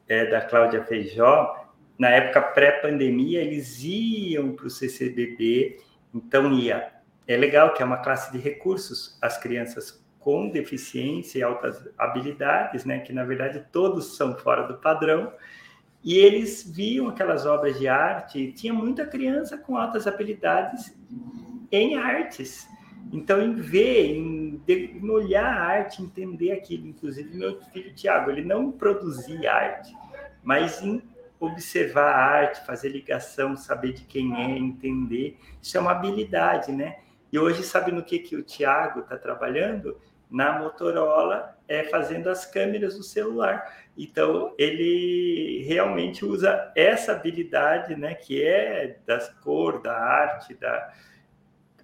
é, da Cláudia Feijó, na época pré-pandemia, eles iam para o CCBB, então ia. É legal que é uma classe de recursos, as crianças com deficiência e altas habilidades, né, que na verdade todos são fora do padrão, e eles viam aquelas obras de arte, tinha muita criança com altas habilidades em artes. Então, em ver, em, olhar a arte, entender aquilo. Inclusive, meu filho Tiago, ele não produzia arte, mas em observar a arte, fazer ligação, saber de quem é, entender. Isso é uma habilidade, né? E hoje, sabe no que, que o Tiago está trabalhando? Na Motorola, é fazendo as câmeras do celular. Então, ele realmente usa essa habilidade, né, que é das cor, da arte, da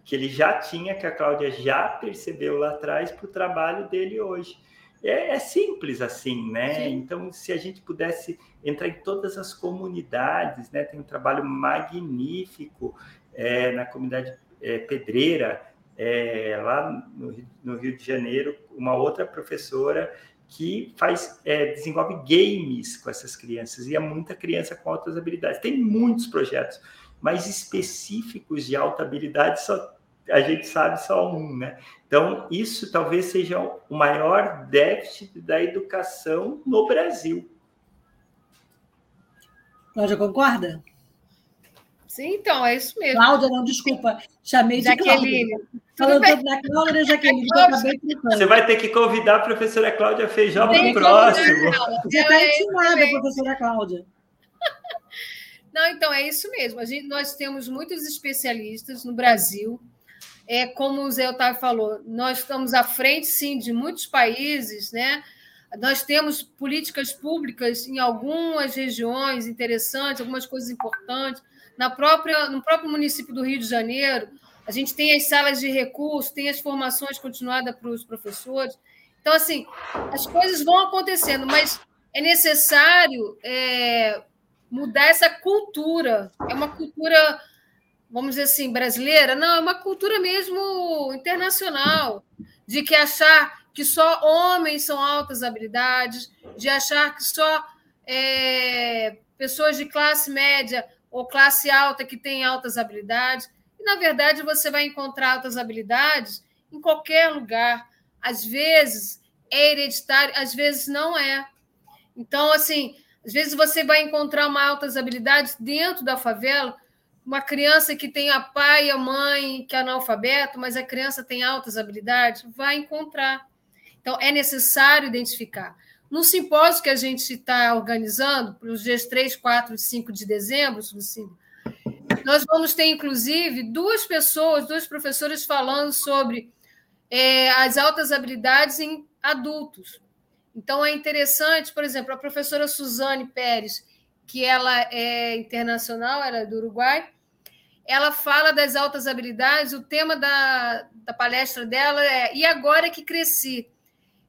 que ele já tinha, que a Cláudia já percebeu lá atrás para o trabalho dele hoje. É, é simples assim, né? Sim. Então, se a gente pudesse entrar em todas as comunidades, né? Tem um trabalho magnífico é, na comunidade é, pedreira, é, lá no, no, Rio de Janeiro, uma outra professora que faz é, desenvolve games com essas crianças e há muita criança com altas habilidades. Tem muitos projetos, mas específicos de alta habilidade só a gente sabe só um, né? Então, isso talvez seja o maior déficit da educação no Brasil. Cláudia, concorda? Sim, então, é isso mesmo. Cláudia, não, desculpa, chamei de Jaqueline. Falando tudo da Cláudia, Jaqueline, Você vai ter que convidar a professora Cláudia Feijão para o próximo. Você está ensinada, professora Cláudia. Não, então, é isso mesmo. A gente, nós temos muitos especialistas no Brasil é, como o Zé Otávio falou, nós estamos à frente, sim, de muitos países, né? Nós temos políticas públicas em algumas regiões interessantes, algumas coisas importantes. Na própria, no próprio município do Rio de Janeiro, a gente tem as salas de recurso, tem as formações continuadas para os professores. Então, assim, as coisas vão acontecendo, mas é necessário é, mudar essa cultura. É uma cultura vamos dizer assim, brasileira, não, é uma cultura mesmo internacional, de que achar que só homens são altas habilidades, de achar que só é, pessoas de classe média ou classe alta que têm altas habilidades. E, na verdade, você vai encontrar altas habilidades em qualquer lugar. Às vezes é hereditário, às vezes não é. Então, assim, às vezes você vai encontrar uma altas habilidades dentro da favela, uma criança que tem a pai e a mãe que é analfabeto, mas a criança tem altas habilidades, vai encontrar. Então, é necessário identificar. No simpósio que a gente está organizando, para os dias 3, 4 e 5 de dezembro, Lucínio, nós vamos ter, inclusive, duas pessoas, duas professoras falando sobre é, as altas habilidades em adultos. Então, é interessante, por exemplo, a professora Suzane Pérez, que ela é internacional, ela é do Uruguai, ela fala das altas habilidades. O tema da, da palestra dela é E agora que cresci?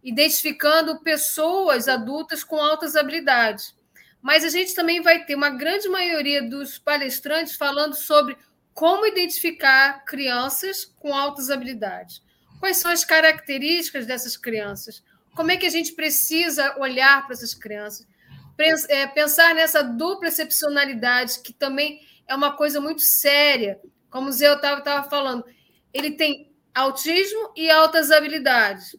Identificando pessoas adultas com altas habilidades. Mas a gente também vai ter uma grande maioria dos palestrantes falando sobre como identificar crianças com altas habilidades. Quais são as características dessas crianças? Como é que a gente precisa olhar para essas crianças? É, pensar nessa dupla excepcionalidade que também é uma coisa muito séria. Como o Zé Otávio estava falando, ele tem autismo e altas habilidades.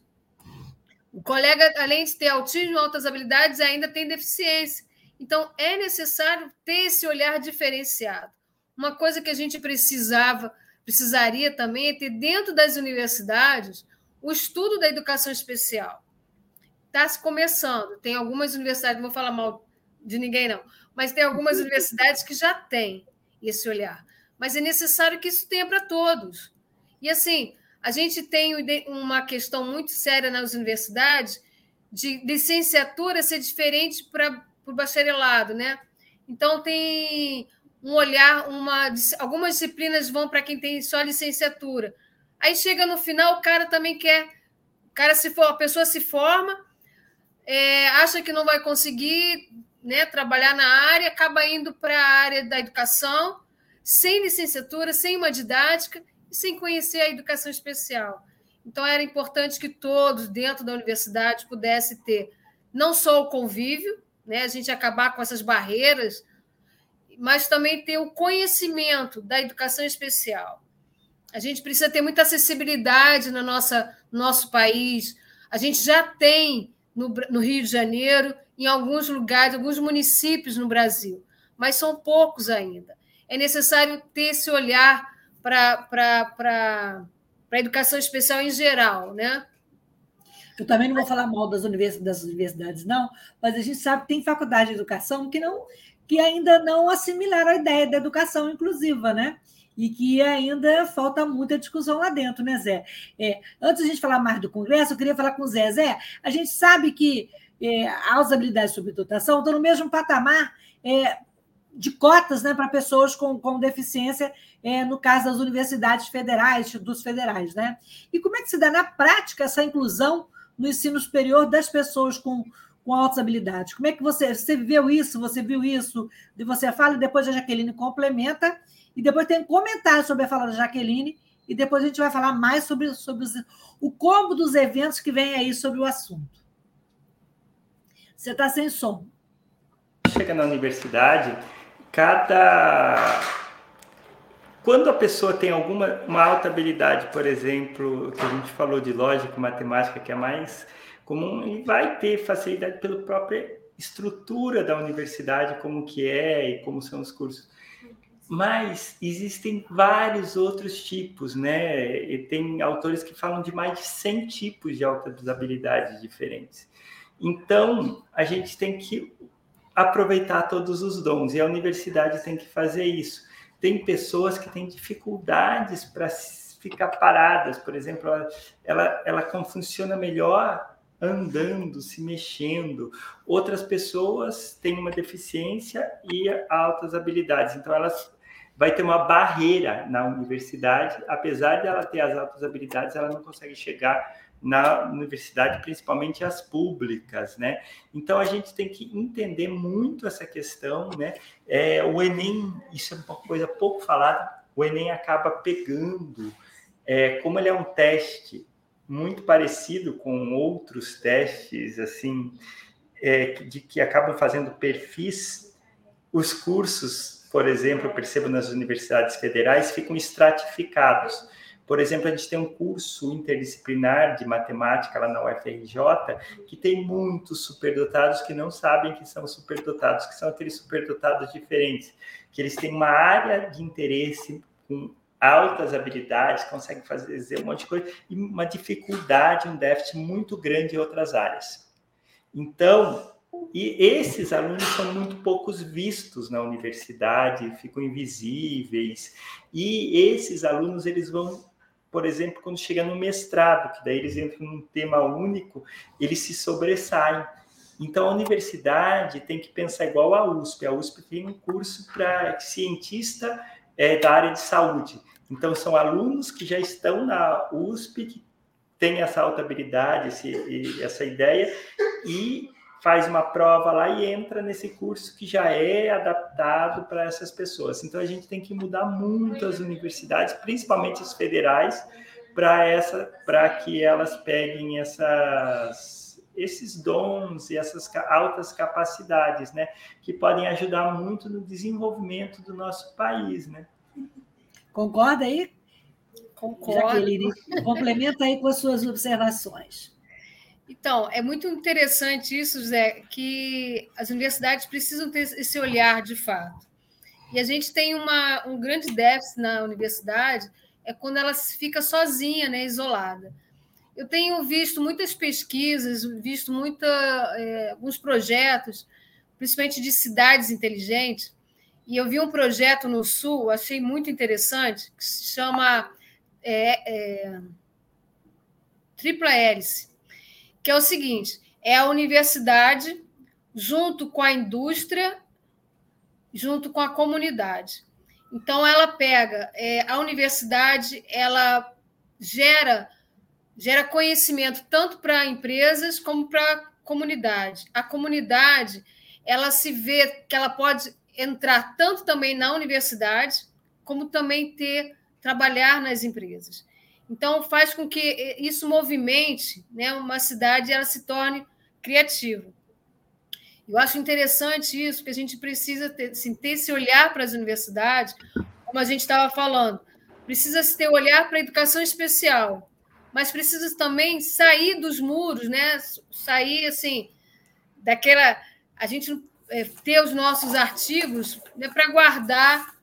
O colega, além de ter autismo e altas habilidades, ainda tem deficiência. Então, é necessário ter esse olhar diferenciado. Uma coisa que a gente precisava, precisaria também é ter dentro das universidades o estudo da educação especial. Está se começando. Tem algumas universidades, não vou falar mal de ninguém, não, mas tem algumas universidades que já têm esse olhar. Mas é necessário que isso tenha para todos. E assim, a gente tem uma questão muito séria nas universidades de licenciatura ser diferente para o bacharelado, né? Então tem um olhar, uma, algumas disciplinas vão para quem tem só licenciatura. Aí chega no final, o cara também quer, o cara se for, a pessoa se forma, é, acha que não vai conseguir né, trabalhar na área, acaba indo para a área da educação, sem licenciatura, sem uma didática e sem conhecer a educação especial. Então era importante que todos dentro da universidade pudessem ter não só o convívio, né, a gente acabar com essas barreiras mas também ter o conhecimento da educação especial. A gente precisa ter muita acessibilidade no nossa, nosso país. A gente já tem no, no Rio de Janeiro, em alguns lugares, alguns municípios no Brasil, mas são poucos ainda. É necessário ter esse olhar para a educação especial em geral, né? Eu também não vou falar mal das universidades, das universidades, não, mas a gente sabe que tem faculdade de educação que não que ainda não assimilaram a ideia da educação inclusiva, né? E que ainda falta muita discussão lá dentro, né, Zé? É, antes de a gente falar mais do Congresso, eu queria falar com o Zé. Zé, a gente sabe que é, as habilidades de subdotação estão no mesmo patamar é, de cotas né, para pessoas com, com deficiência, é, no caso das universidades federais, dos federais. Né? E como é que se dá na prática essa inclusão no ensino superior das pessoas com, com altas habilidades. Como é que você, você viveu isso? Você viu isso? E você fala e depois a Jaqueline complementa e depois tem um comentário sobre a fala da Jaqueline e depois a gente vai falar mais sobre, sobre os, o combo dos eventos que vem aí sobre o assunto. Você está sem som. Chega na universidade, cada quando a pessoa tem alguma uma alta habilidade, por exemplo, que a gente falou de lógica, matemática, que é mais comum e vai ter facilidade pela própria estrutura da universidade, como que é e como são os cursos. Mas existem vários outros tipos, né? E tem autores que falam de mais de 100 tipos de altas habilidades diferentes. Então, a gente tem que aproveitar todos os dons e a universidade tem que fazer isso. Tem pessoas que têm dificuldades para ficar paradas, por exemplo, ela, ela, ela funciona melhor andando, se mexendo. Outras pessoas têm uma deficiência e altas habilidades, então elas vai ter uma barreira na universidade, apesar de ela ter as altas habilidades, ela não consegue chegar na universidade, principalmente as públicas, né? Então a gente tem que entender muito essa questão, né? É, o Enem, isso é uma coisa pouco falada, o Enem acaba pegando, é, como ele é um teste muito parecido com outros testes, assim, é, de que acabam fazendo perfis. Os cursos, por exemplo, percebo nas universidades federais, ficam estratificados. Por exemplo, a gente tem um curso interdisciplinar de matemática lá na UFRJ, que tem muitos superdotados que não sabem que são superdotados, que são aqueles superdotados diferentes, que eles têm uma área de interesse com altas habilidades, consegue fazer um monte de coisa, e uma dificuldade, um déficit muito grande em outras áreas. Então, e esses alunos são muito poucos vistos na universidade, ficam invisíveis, e esses alunos, eles vão, por exemplo, quando chega no mestrado, que daí eles entram num tema único, eles se sobressaem. Então, a universidade tem que pensar igual a USP. A USP tem um curso para cientista é, da área de saúde. Então, são alunos que já estão na USP, que têm essa alta habilidade, esse, essa ideia, e faz uma prova lá e entra nesse curso que já é adaptado para essas pessoas. Então, a gente tem que mudar muito as universidades, principalmente as federais, para essa, para que elas peguem essas esses dons e essas altas capacidades, né, que podem ajudar muito no desenvolvimento do nosso país, né? Concorda aí? Concordo. Jaqueline, complementa aí com as suas observações. Então, é muito interessante isso, Zé, que as universidades precisam ter esse olhar de fato. E a gente tem uma, um grande déficit na universidade, é quando ela fica sozinha, né, isolada. Eu tenho visto muitas pesquisas, visto muita, é, alguns projetos, principalmente de cidades inteligentes, e eu vi um projeto no Sul, achei muito interessante, que se chama é, é, Tripla Hélice, que é o seguinte: é a universidade junto com a indústria, junto com a comunidade. Então, ela pega é, a universidade, ela gera gera conhecimento tanto para empresas como para a comunidade. A comunidade ela se vê que ela pode entrar tanto também na universidade, como também ter trabalhar nas empresas. Então faz com que isso movimente, né, uma cidade ela se torne criativa. Eu acho interessante isso, que a gente precisa ter, assim, ter esse olhar para as universidades, como a gente estava falando. Precisa se ter olhar para a educação especial, mas precisa também sair dos muros, né? Sair assim daquela a gente é, ter os nossos artigos né, para guardar,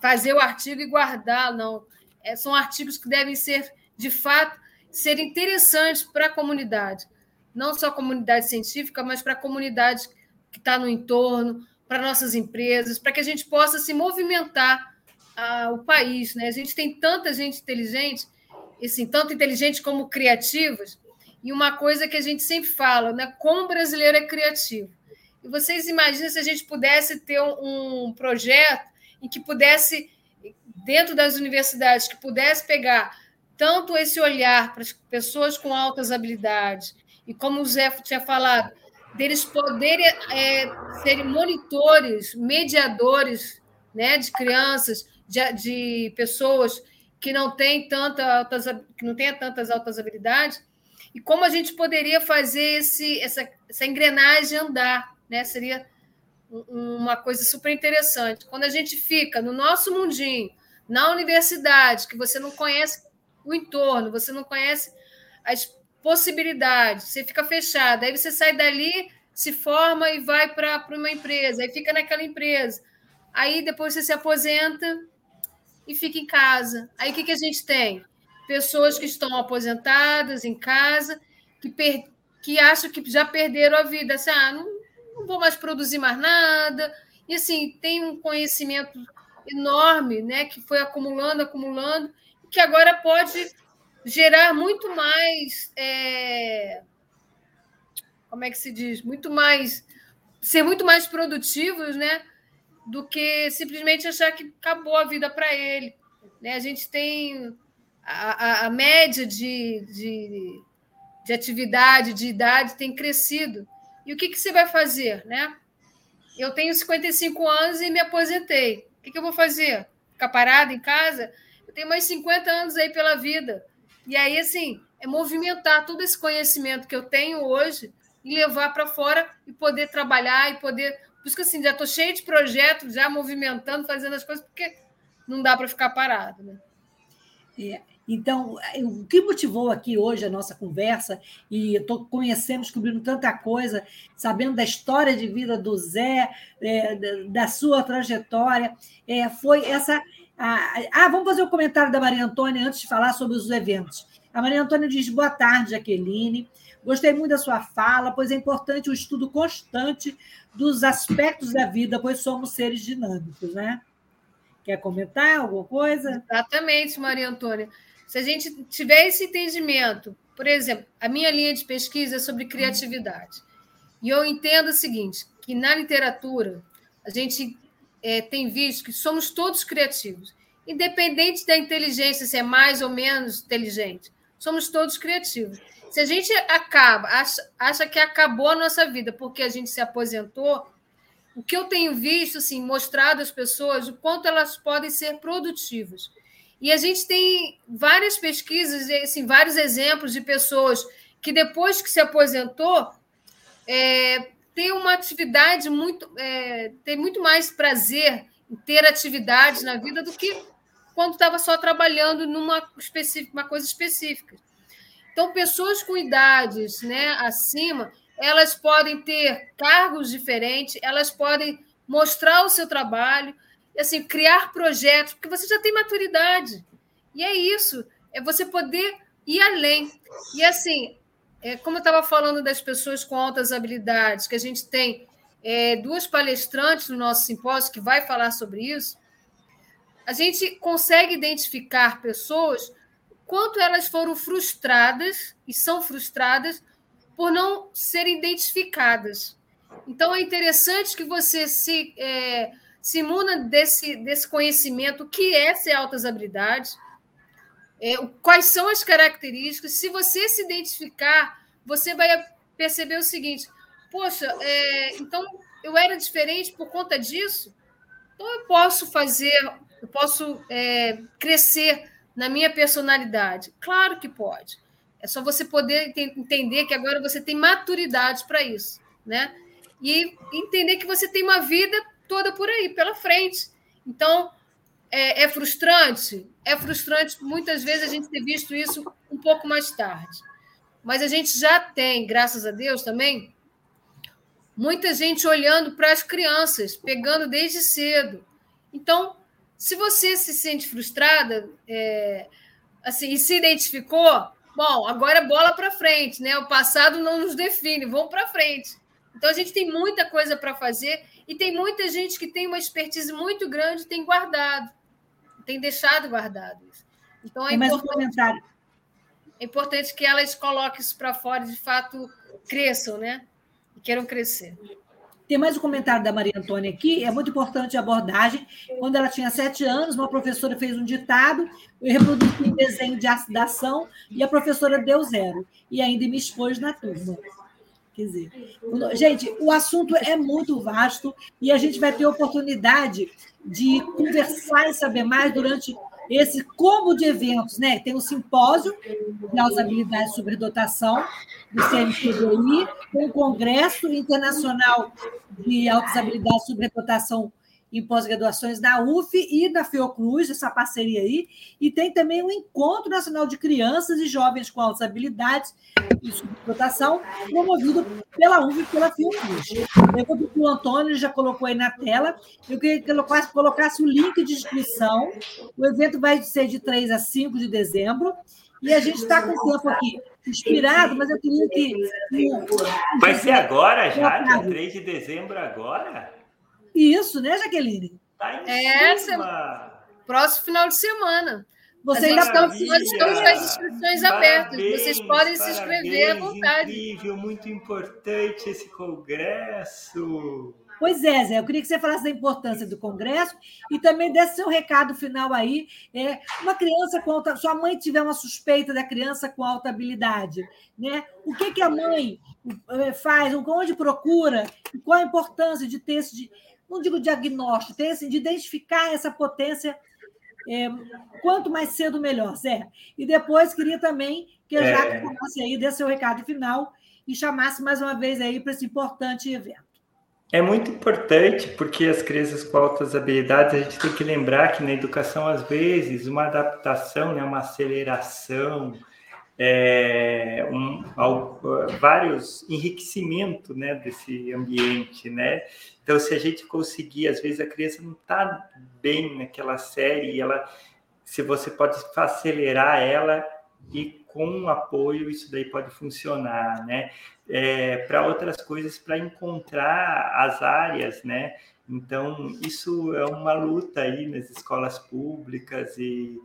fazer o artigo e guardar, não. É, são artigos que devem ser, de fato, ser interessantes para a comunidade. Não só a comunidade científica, mas para a comunidade que está no entorno, para nossas empresas, para que a gente possa se movimentar ah, o país. Né? A gente tem tanta gente inteligente, assim, tanto inteligente como criativas, e uma coisa que a gente sempre fala, né? como o brasileiro é criativo. E vocês imaginam se a gente pudesse ter um projeto em que pudesse, dentro das universidades, que pudesse pegar tanto esse olhar para as pessoas com altas habilidades, e como o Zé tinha falado, deles poderem é, serem monitores, mediadores né, de crianças, de, de pessoas que não têm tanta altas, que não têm tantas altas habilidades, e como a gente poderia fazer esse, essa, essa engrenagem andar né? Seria uma coisa super interessante. Quando a gente fica no nosso mundinho, na universidade, que você não conhece o entorno, você não conhece as possibilidades, você fica fechado, aí você sai dali, se forma e vai para uma empresa, aí fica naquela empresa. Aí depois você se aposenta e fica em casa. Aí o que, que a gente tem? Pessoas que estão aposentadas em casa, que, per... que acham que já perderam a vida. Assim, ah, não, não vou mais produzir mais nada. E assim, tem um conhecimento enorme, né, que foi acumulando, acumulando, que agora pode gerar muito mais. É... Como é que se diz? Muito mais. ser muito mais produtivos, né? Do que simplesmente achar que acabou a vida para ele. Né? A gente tem a, a, a média de, de, de atividade, de idade tem crescido. E o que, que você vai fazer, né? Eu tenho 55 anos e me aposentei. Que, que eu vou fazer? Ficar parada em casa? Eu tenho mais 50 anos aí pela vida. E aí, assim, é movimentar todo esse conhecimento que eu tenho hoje e levar para fora e poder trabalhar e poder. Por isso que assim, já estou cheio de projetos, já movimentando, fazendo as coisas, porque não dá para ficar parado. Né? É. Então, o que motivou aqui hoje a nossa conversa, e estou conhecendo, descobrindo tanta coisa, sabendo da história de vida do Zé, é, da sua trajetória, é, foi essa. ah, vamos fazer o um comentário da Maria Antônia antes de falar sobre os eventos. A Maria Antônia diz: boa tarde, Jaqueline. Gostei muito da sua fala, pois é importante o estudo constante dos aspectos da vida, pois somos seres dinâmicos, né? Quer comentar alguma coisa? Exatamente, Maria Antônia. Se a gente tiver esse entendimento, por exemplo, a minha linha de pesquisa é sobre criatividade. E eu entendo o seguinte: que na literatura a gente é, tem visto que somos todos criativos, independente da inteligência, se é mais ou menos inteligente, somos todos criativos. Se a gente acaba, acha, acha que acabou a nossa vida porque a gente se aposentou, o que eu tenho visto, assim, mostrado às pessoas o quanto elas podem ser produtivas. E a gente tem várias pesquisas, assim, vários exemplos de pessoas que depois que se aposentou é, tem uma atividade muito, é, tem muito mais prazer em ter atividades na vida do que quando estava só trabalhando numa uma coisa específica. Então, pessoas com idades né, acima, elas podem ter cargos diferentes, elas podem mostrar o seu trabalho, assim, criar projetos, porque você já tem maturidade. E é isso, é você poder ir além. E assim, é, como eu estava falando das pessoas com altas habilidades, que a gente tem é, duas palestrantes no nosso simpósio que vai falar sobre isso, a gente consegue identificar pessoas quanto elas foram frustradas e são frustradas por não serem identificadas. Então é interessante que você se, é, se imuna desse, desse conhecimento que é ser altas habilidades, é, quais são as características. Se você se identificar, você vai perceber o seguinte: poxa, é, então eu era diferente por conta disso, então eu posso fazer, eu posso é, crescer na minha personalidade. Claro que pode. É só você poder entender que agora você tem maturidade para isso, né? E entender que você tem uma vida toda por aí, pela frente. Então, é, é, frustrante? É frustrante muitas vezes a gente ter visto isso um pouco mais tarde. Mas a gente já tem, graças a Deus também, muita gente olhando para as crianças, pegando desde cedo. Então, se você se sente frustrada, é, assim, e se identificou, bom, agora é bola para frente, né? O passado não nos define, vamos para frente. Então a gente tem muita coisa para fazer e tem muita gente que tem uma expertise muito grande, tem guardado tem deixado guardado isso. Então é importante, é importante que elas coloquem isso para fora e de fato cresçam, né? E queiram crescer. Tem mais um comentário da Maria Antônia aqui, é muito importante a abordagem. Quando ela tinha sete anos, uma professora fez um ditado, eu reproduzi um desenho de ação e a professora deu zero. E ainda me expôs na turma. Quer dizer, gente, o assunto é muito vasto e a gente vai ter oportunidade de conversar e saber mais durante esse combo de eventos, né? Tem o simpósio de altas habilidades sobre dotação do CNPDI, tem o Congresso Internacional de Altas Habilidades sobre Dotação em pós-graduações na UF e na Fiocruz, essa parceria aí, e tem também o Encontro Nacional de Crianças e Jovens com Altas Habilidades e Subdotação, promovido pela UF e pela Fiocruz. Que o Antônio já colocou aí na tela, eu queria que ele colocasse o link de inscrição, o evento vai ser de 3 a 5 de dezembro, e a gente está com o tempo aqui inspirado, mas eu queria que... Vai ser agora já, dia 3 de dezembro agora? Isso, né, Jaqueline? Tá em é, cima. próximo final de semana. Você ainda estão, nós estamos com as inscrições abertas. Vocês podem se inscrever à vontade. Incrível, muito importante esse congresso. Pois é, Zé, eu queria que você falasse da importância do Congresso e também desse seu recado final aí. É, uma criança com alta. Sua mãe tiver uma suspeita da criança com alta habilidade, né? O que, que a mãe eh, faz, onde procura, e qual a importância de ter esse não digo diagnóstico, tem assim, de identificar essa potência é, quanto mais cedo, melhor, Zé. E depois queria também que a Jaque é... falasse aí, desse seu recado final e chamasse mais uma vez aí para esse importante evento. É muito importante porque as crianças com altas habilidades, a gente tem que lembrar que na educação, às vezes, uma adaptação, né, uma aceleração, é, um, vários enriquecimento né, desse ambiente, né? Então, se a gente conseguir, às vezes a criança não está bem naquela série, ela, se você pode acelerar ela e com apoio isso daí pode funcionar, né? É, para outras coisas, para encontrar as áreas, né? Então, isso é uma luta aí nas escolas públicas e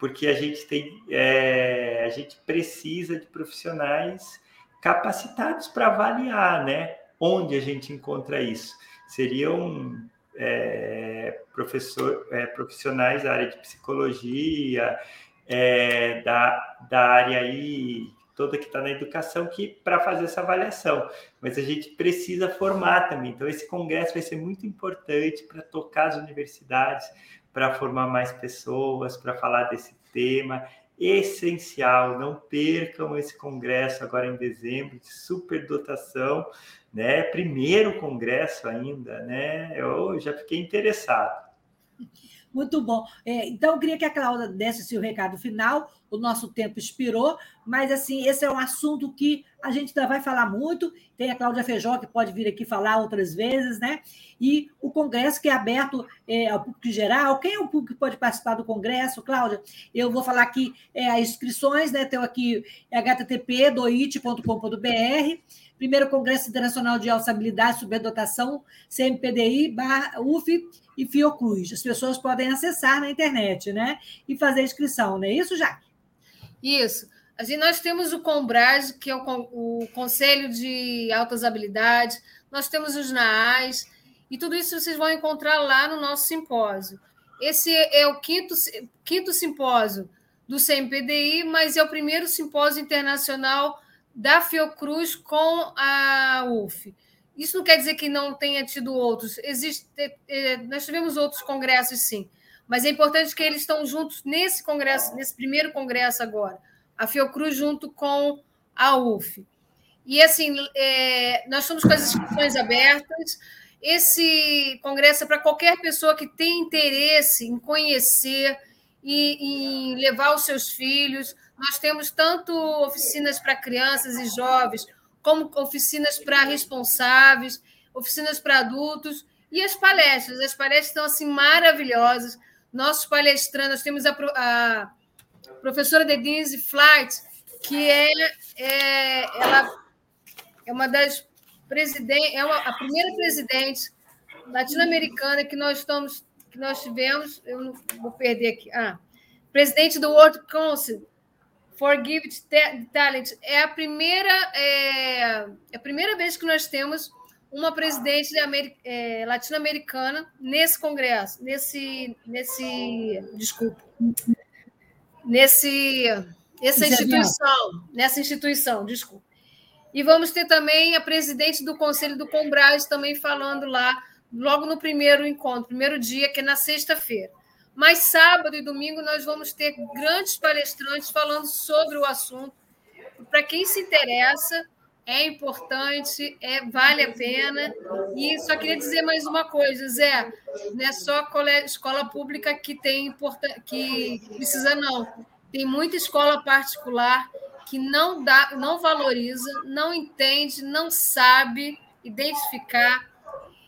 porque a gente tem, é, a gente precisa de profissionais capacitados para avaliar, né? Onde a gente encontra isso? Seriam é, professor, é, profissionais da área de psicologia, é, da, da área aí toda que está na educação que para fazer essa avaliação. Mas a gente precisa formar também. Então esse congresso vai ser muito importante para tocar as universidades, para formar mais pessoas, para falar desse tema essencial. Não percam esse congresso agora em dezembro de superdotação, né? Primeiro congresso ainda, né? Eu já fiquei interessado. Muito bom. É, então, eu queria que a Cláudia desse o recado final. O nosso tempo expirou, mas assim, esse é um assunto que a gente ainda vai falar muito. Tem a Cláudia Feijó, que pode vir aqui falar outras vezes, né? E o Congresso, que é aberto é, ao público geral. Quem é o público que pode participar do Congresso, Cláudia? Eu vou falar aqui é, as inscrições, né? Tenho aqui http doit.com.br primeiro Congresso Internacional de Alçabilidade e Superdotação, CMPDI, UF e Fiocruz. As pessoas podem acessar na internet, né? E fazer inscrição, não é isso, Jaque? Isso. Assim, nós temos o Combras, que é o, o Conselho de Altas Habilidades, nós temos os NAAs, e tudo isso vocês vão encontrar lá no nosso simpósio. Esse é o quinto, quinto simpósio do CMPDI, mas é o primeiro simpósio internacional da Fiocruz com a UF. Isso não quer dizer que não tenha tido outros. Existe, é, é, nós tivemos outros congressos, sim. Mas é importante que eles estão juntos nesse congresso, nesse primeiro congresso agora. A Fiocruz junto com a UF. E assim, é, nós estamos com as inscrições abertas. Esse congresso é para qualquer pessoa que tem interesse em conhecer e levar os seus filhos. Nós temos tanto oficinas para crianças e jovens, como oficinas para responsáveis, oficinas para adultos e as palestras. As palestras estão assim maravilhosas. Nossos palestrantes, temos a, a professora Denise Flight, que é, é, ela é uma das presidentes, é uma, a primeira presidente latino-americana que nós estamos que nós tivemos, eu não vou perder aqui. Ah, presidente do World Council Forgive Talent é a primeira é, é, a primeira vez que nós temos uma presidente é, latino-americana nesse congresso, nesse nesse desculpa, nesse essa instituição, nessa instituição, desculpa. E vamos ter também a presidente do Conselho do Combras também falando lá, logo no primeiro encontro, primeiro dia, que é na sexta-feira. Mas sábado e domingo nós vamos ter grandes palestrantes falando sobre o assunto. Para quem se interessa, é importante, é, vale a pena. E só queria dizer mais uma coisa, Zé, não é só escola pública que tem que precisa, não. Tem muita escola particular que não dá, não valoriza, não entende, não sabe identificar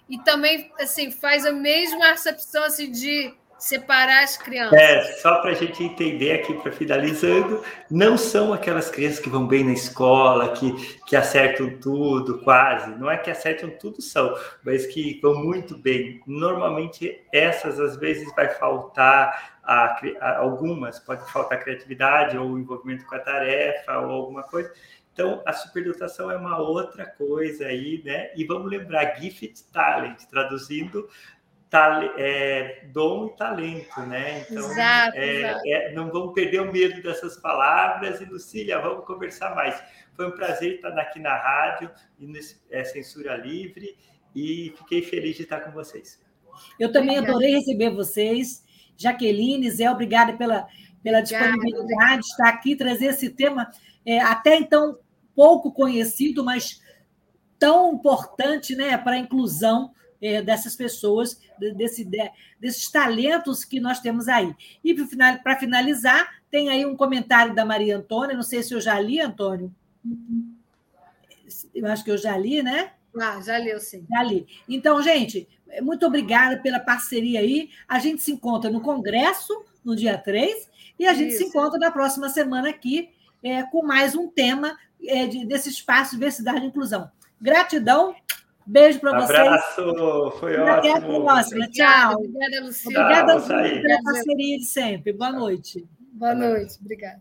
e também assim faz a mesma acepção assim, de separar as crianças. É, só para a gente entender aqui, para finalizando, não são aquelas crianças que vão bem na escola, que, que acertam tudo, quase. Não é que acertam tudo, são, mas que vão muito bem. Normalmente, essas, às vezes, vai faltar a, a, algumas, pode faltar criatividade ou envolvimento com a tarefa ou alguma coisa. Então, a superdotação é uma outra coisa aí, né? E vamos lembrar, gift talent, traduzindo, é, dom e talento, né? Então, exato, é, exato. É, não vamos perder o medo dessas palavras. E, Lucília, vamos conversar mais. Foi um prazer estar aqui na rádio, e nesse, é, Censura Livre, e fiquei feliz de estar com vocês. Eu também adorei receber vocês. Jaqueline, Zé, obrigada pela, pela disponibilidade de estar aqui, trazer esse tema é, até então pouco conhecido, mas tão importante né, para a inclusão é, dessas pessoas, desse, desses talentos que nós temos aí. E para finalizar, tem aí um comentário da Maria Antônia, não sei se eu já li, Antônio. Eu acho que eu já li, né? Ah, já li, sim. Já li. Então, gente, muito obrigada pela parceria aí. A gente se encontra no Congresso, no dia 3, e a gente Isso. se encontra na próxima semana aqui é, com mais um tema é, de, desse espaço diversidade e inclusão. Gratidão Beijo para vocês. Abraço, foi Até ótimo. Até a próxima. Tchau. Obrigada, Luciana. Obrigada pela parceria de sempre. Boa noite. Boa noite. Obrigada.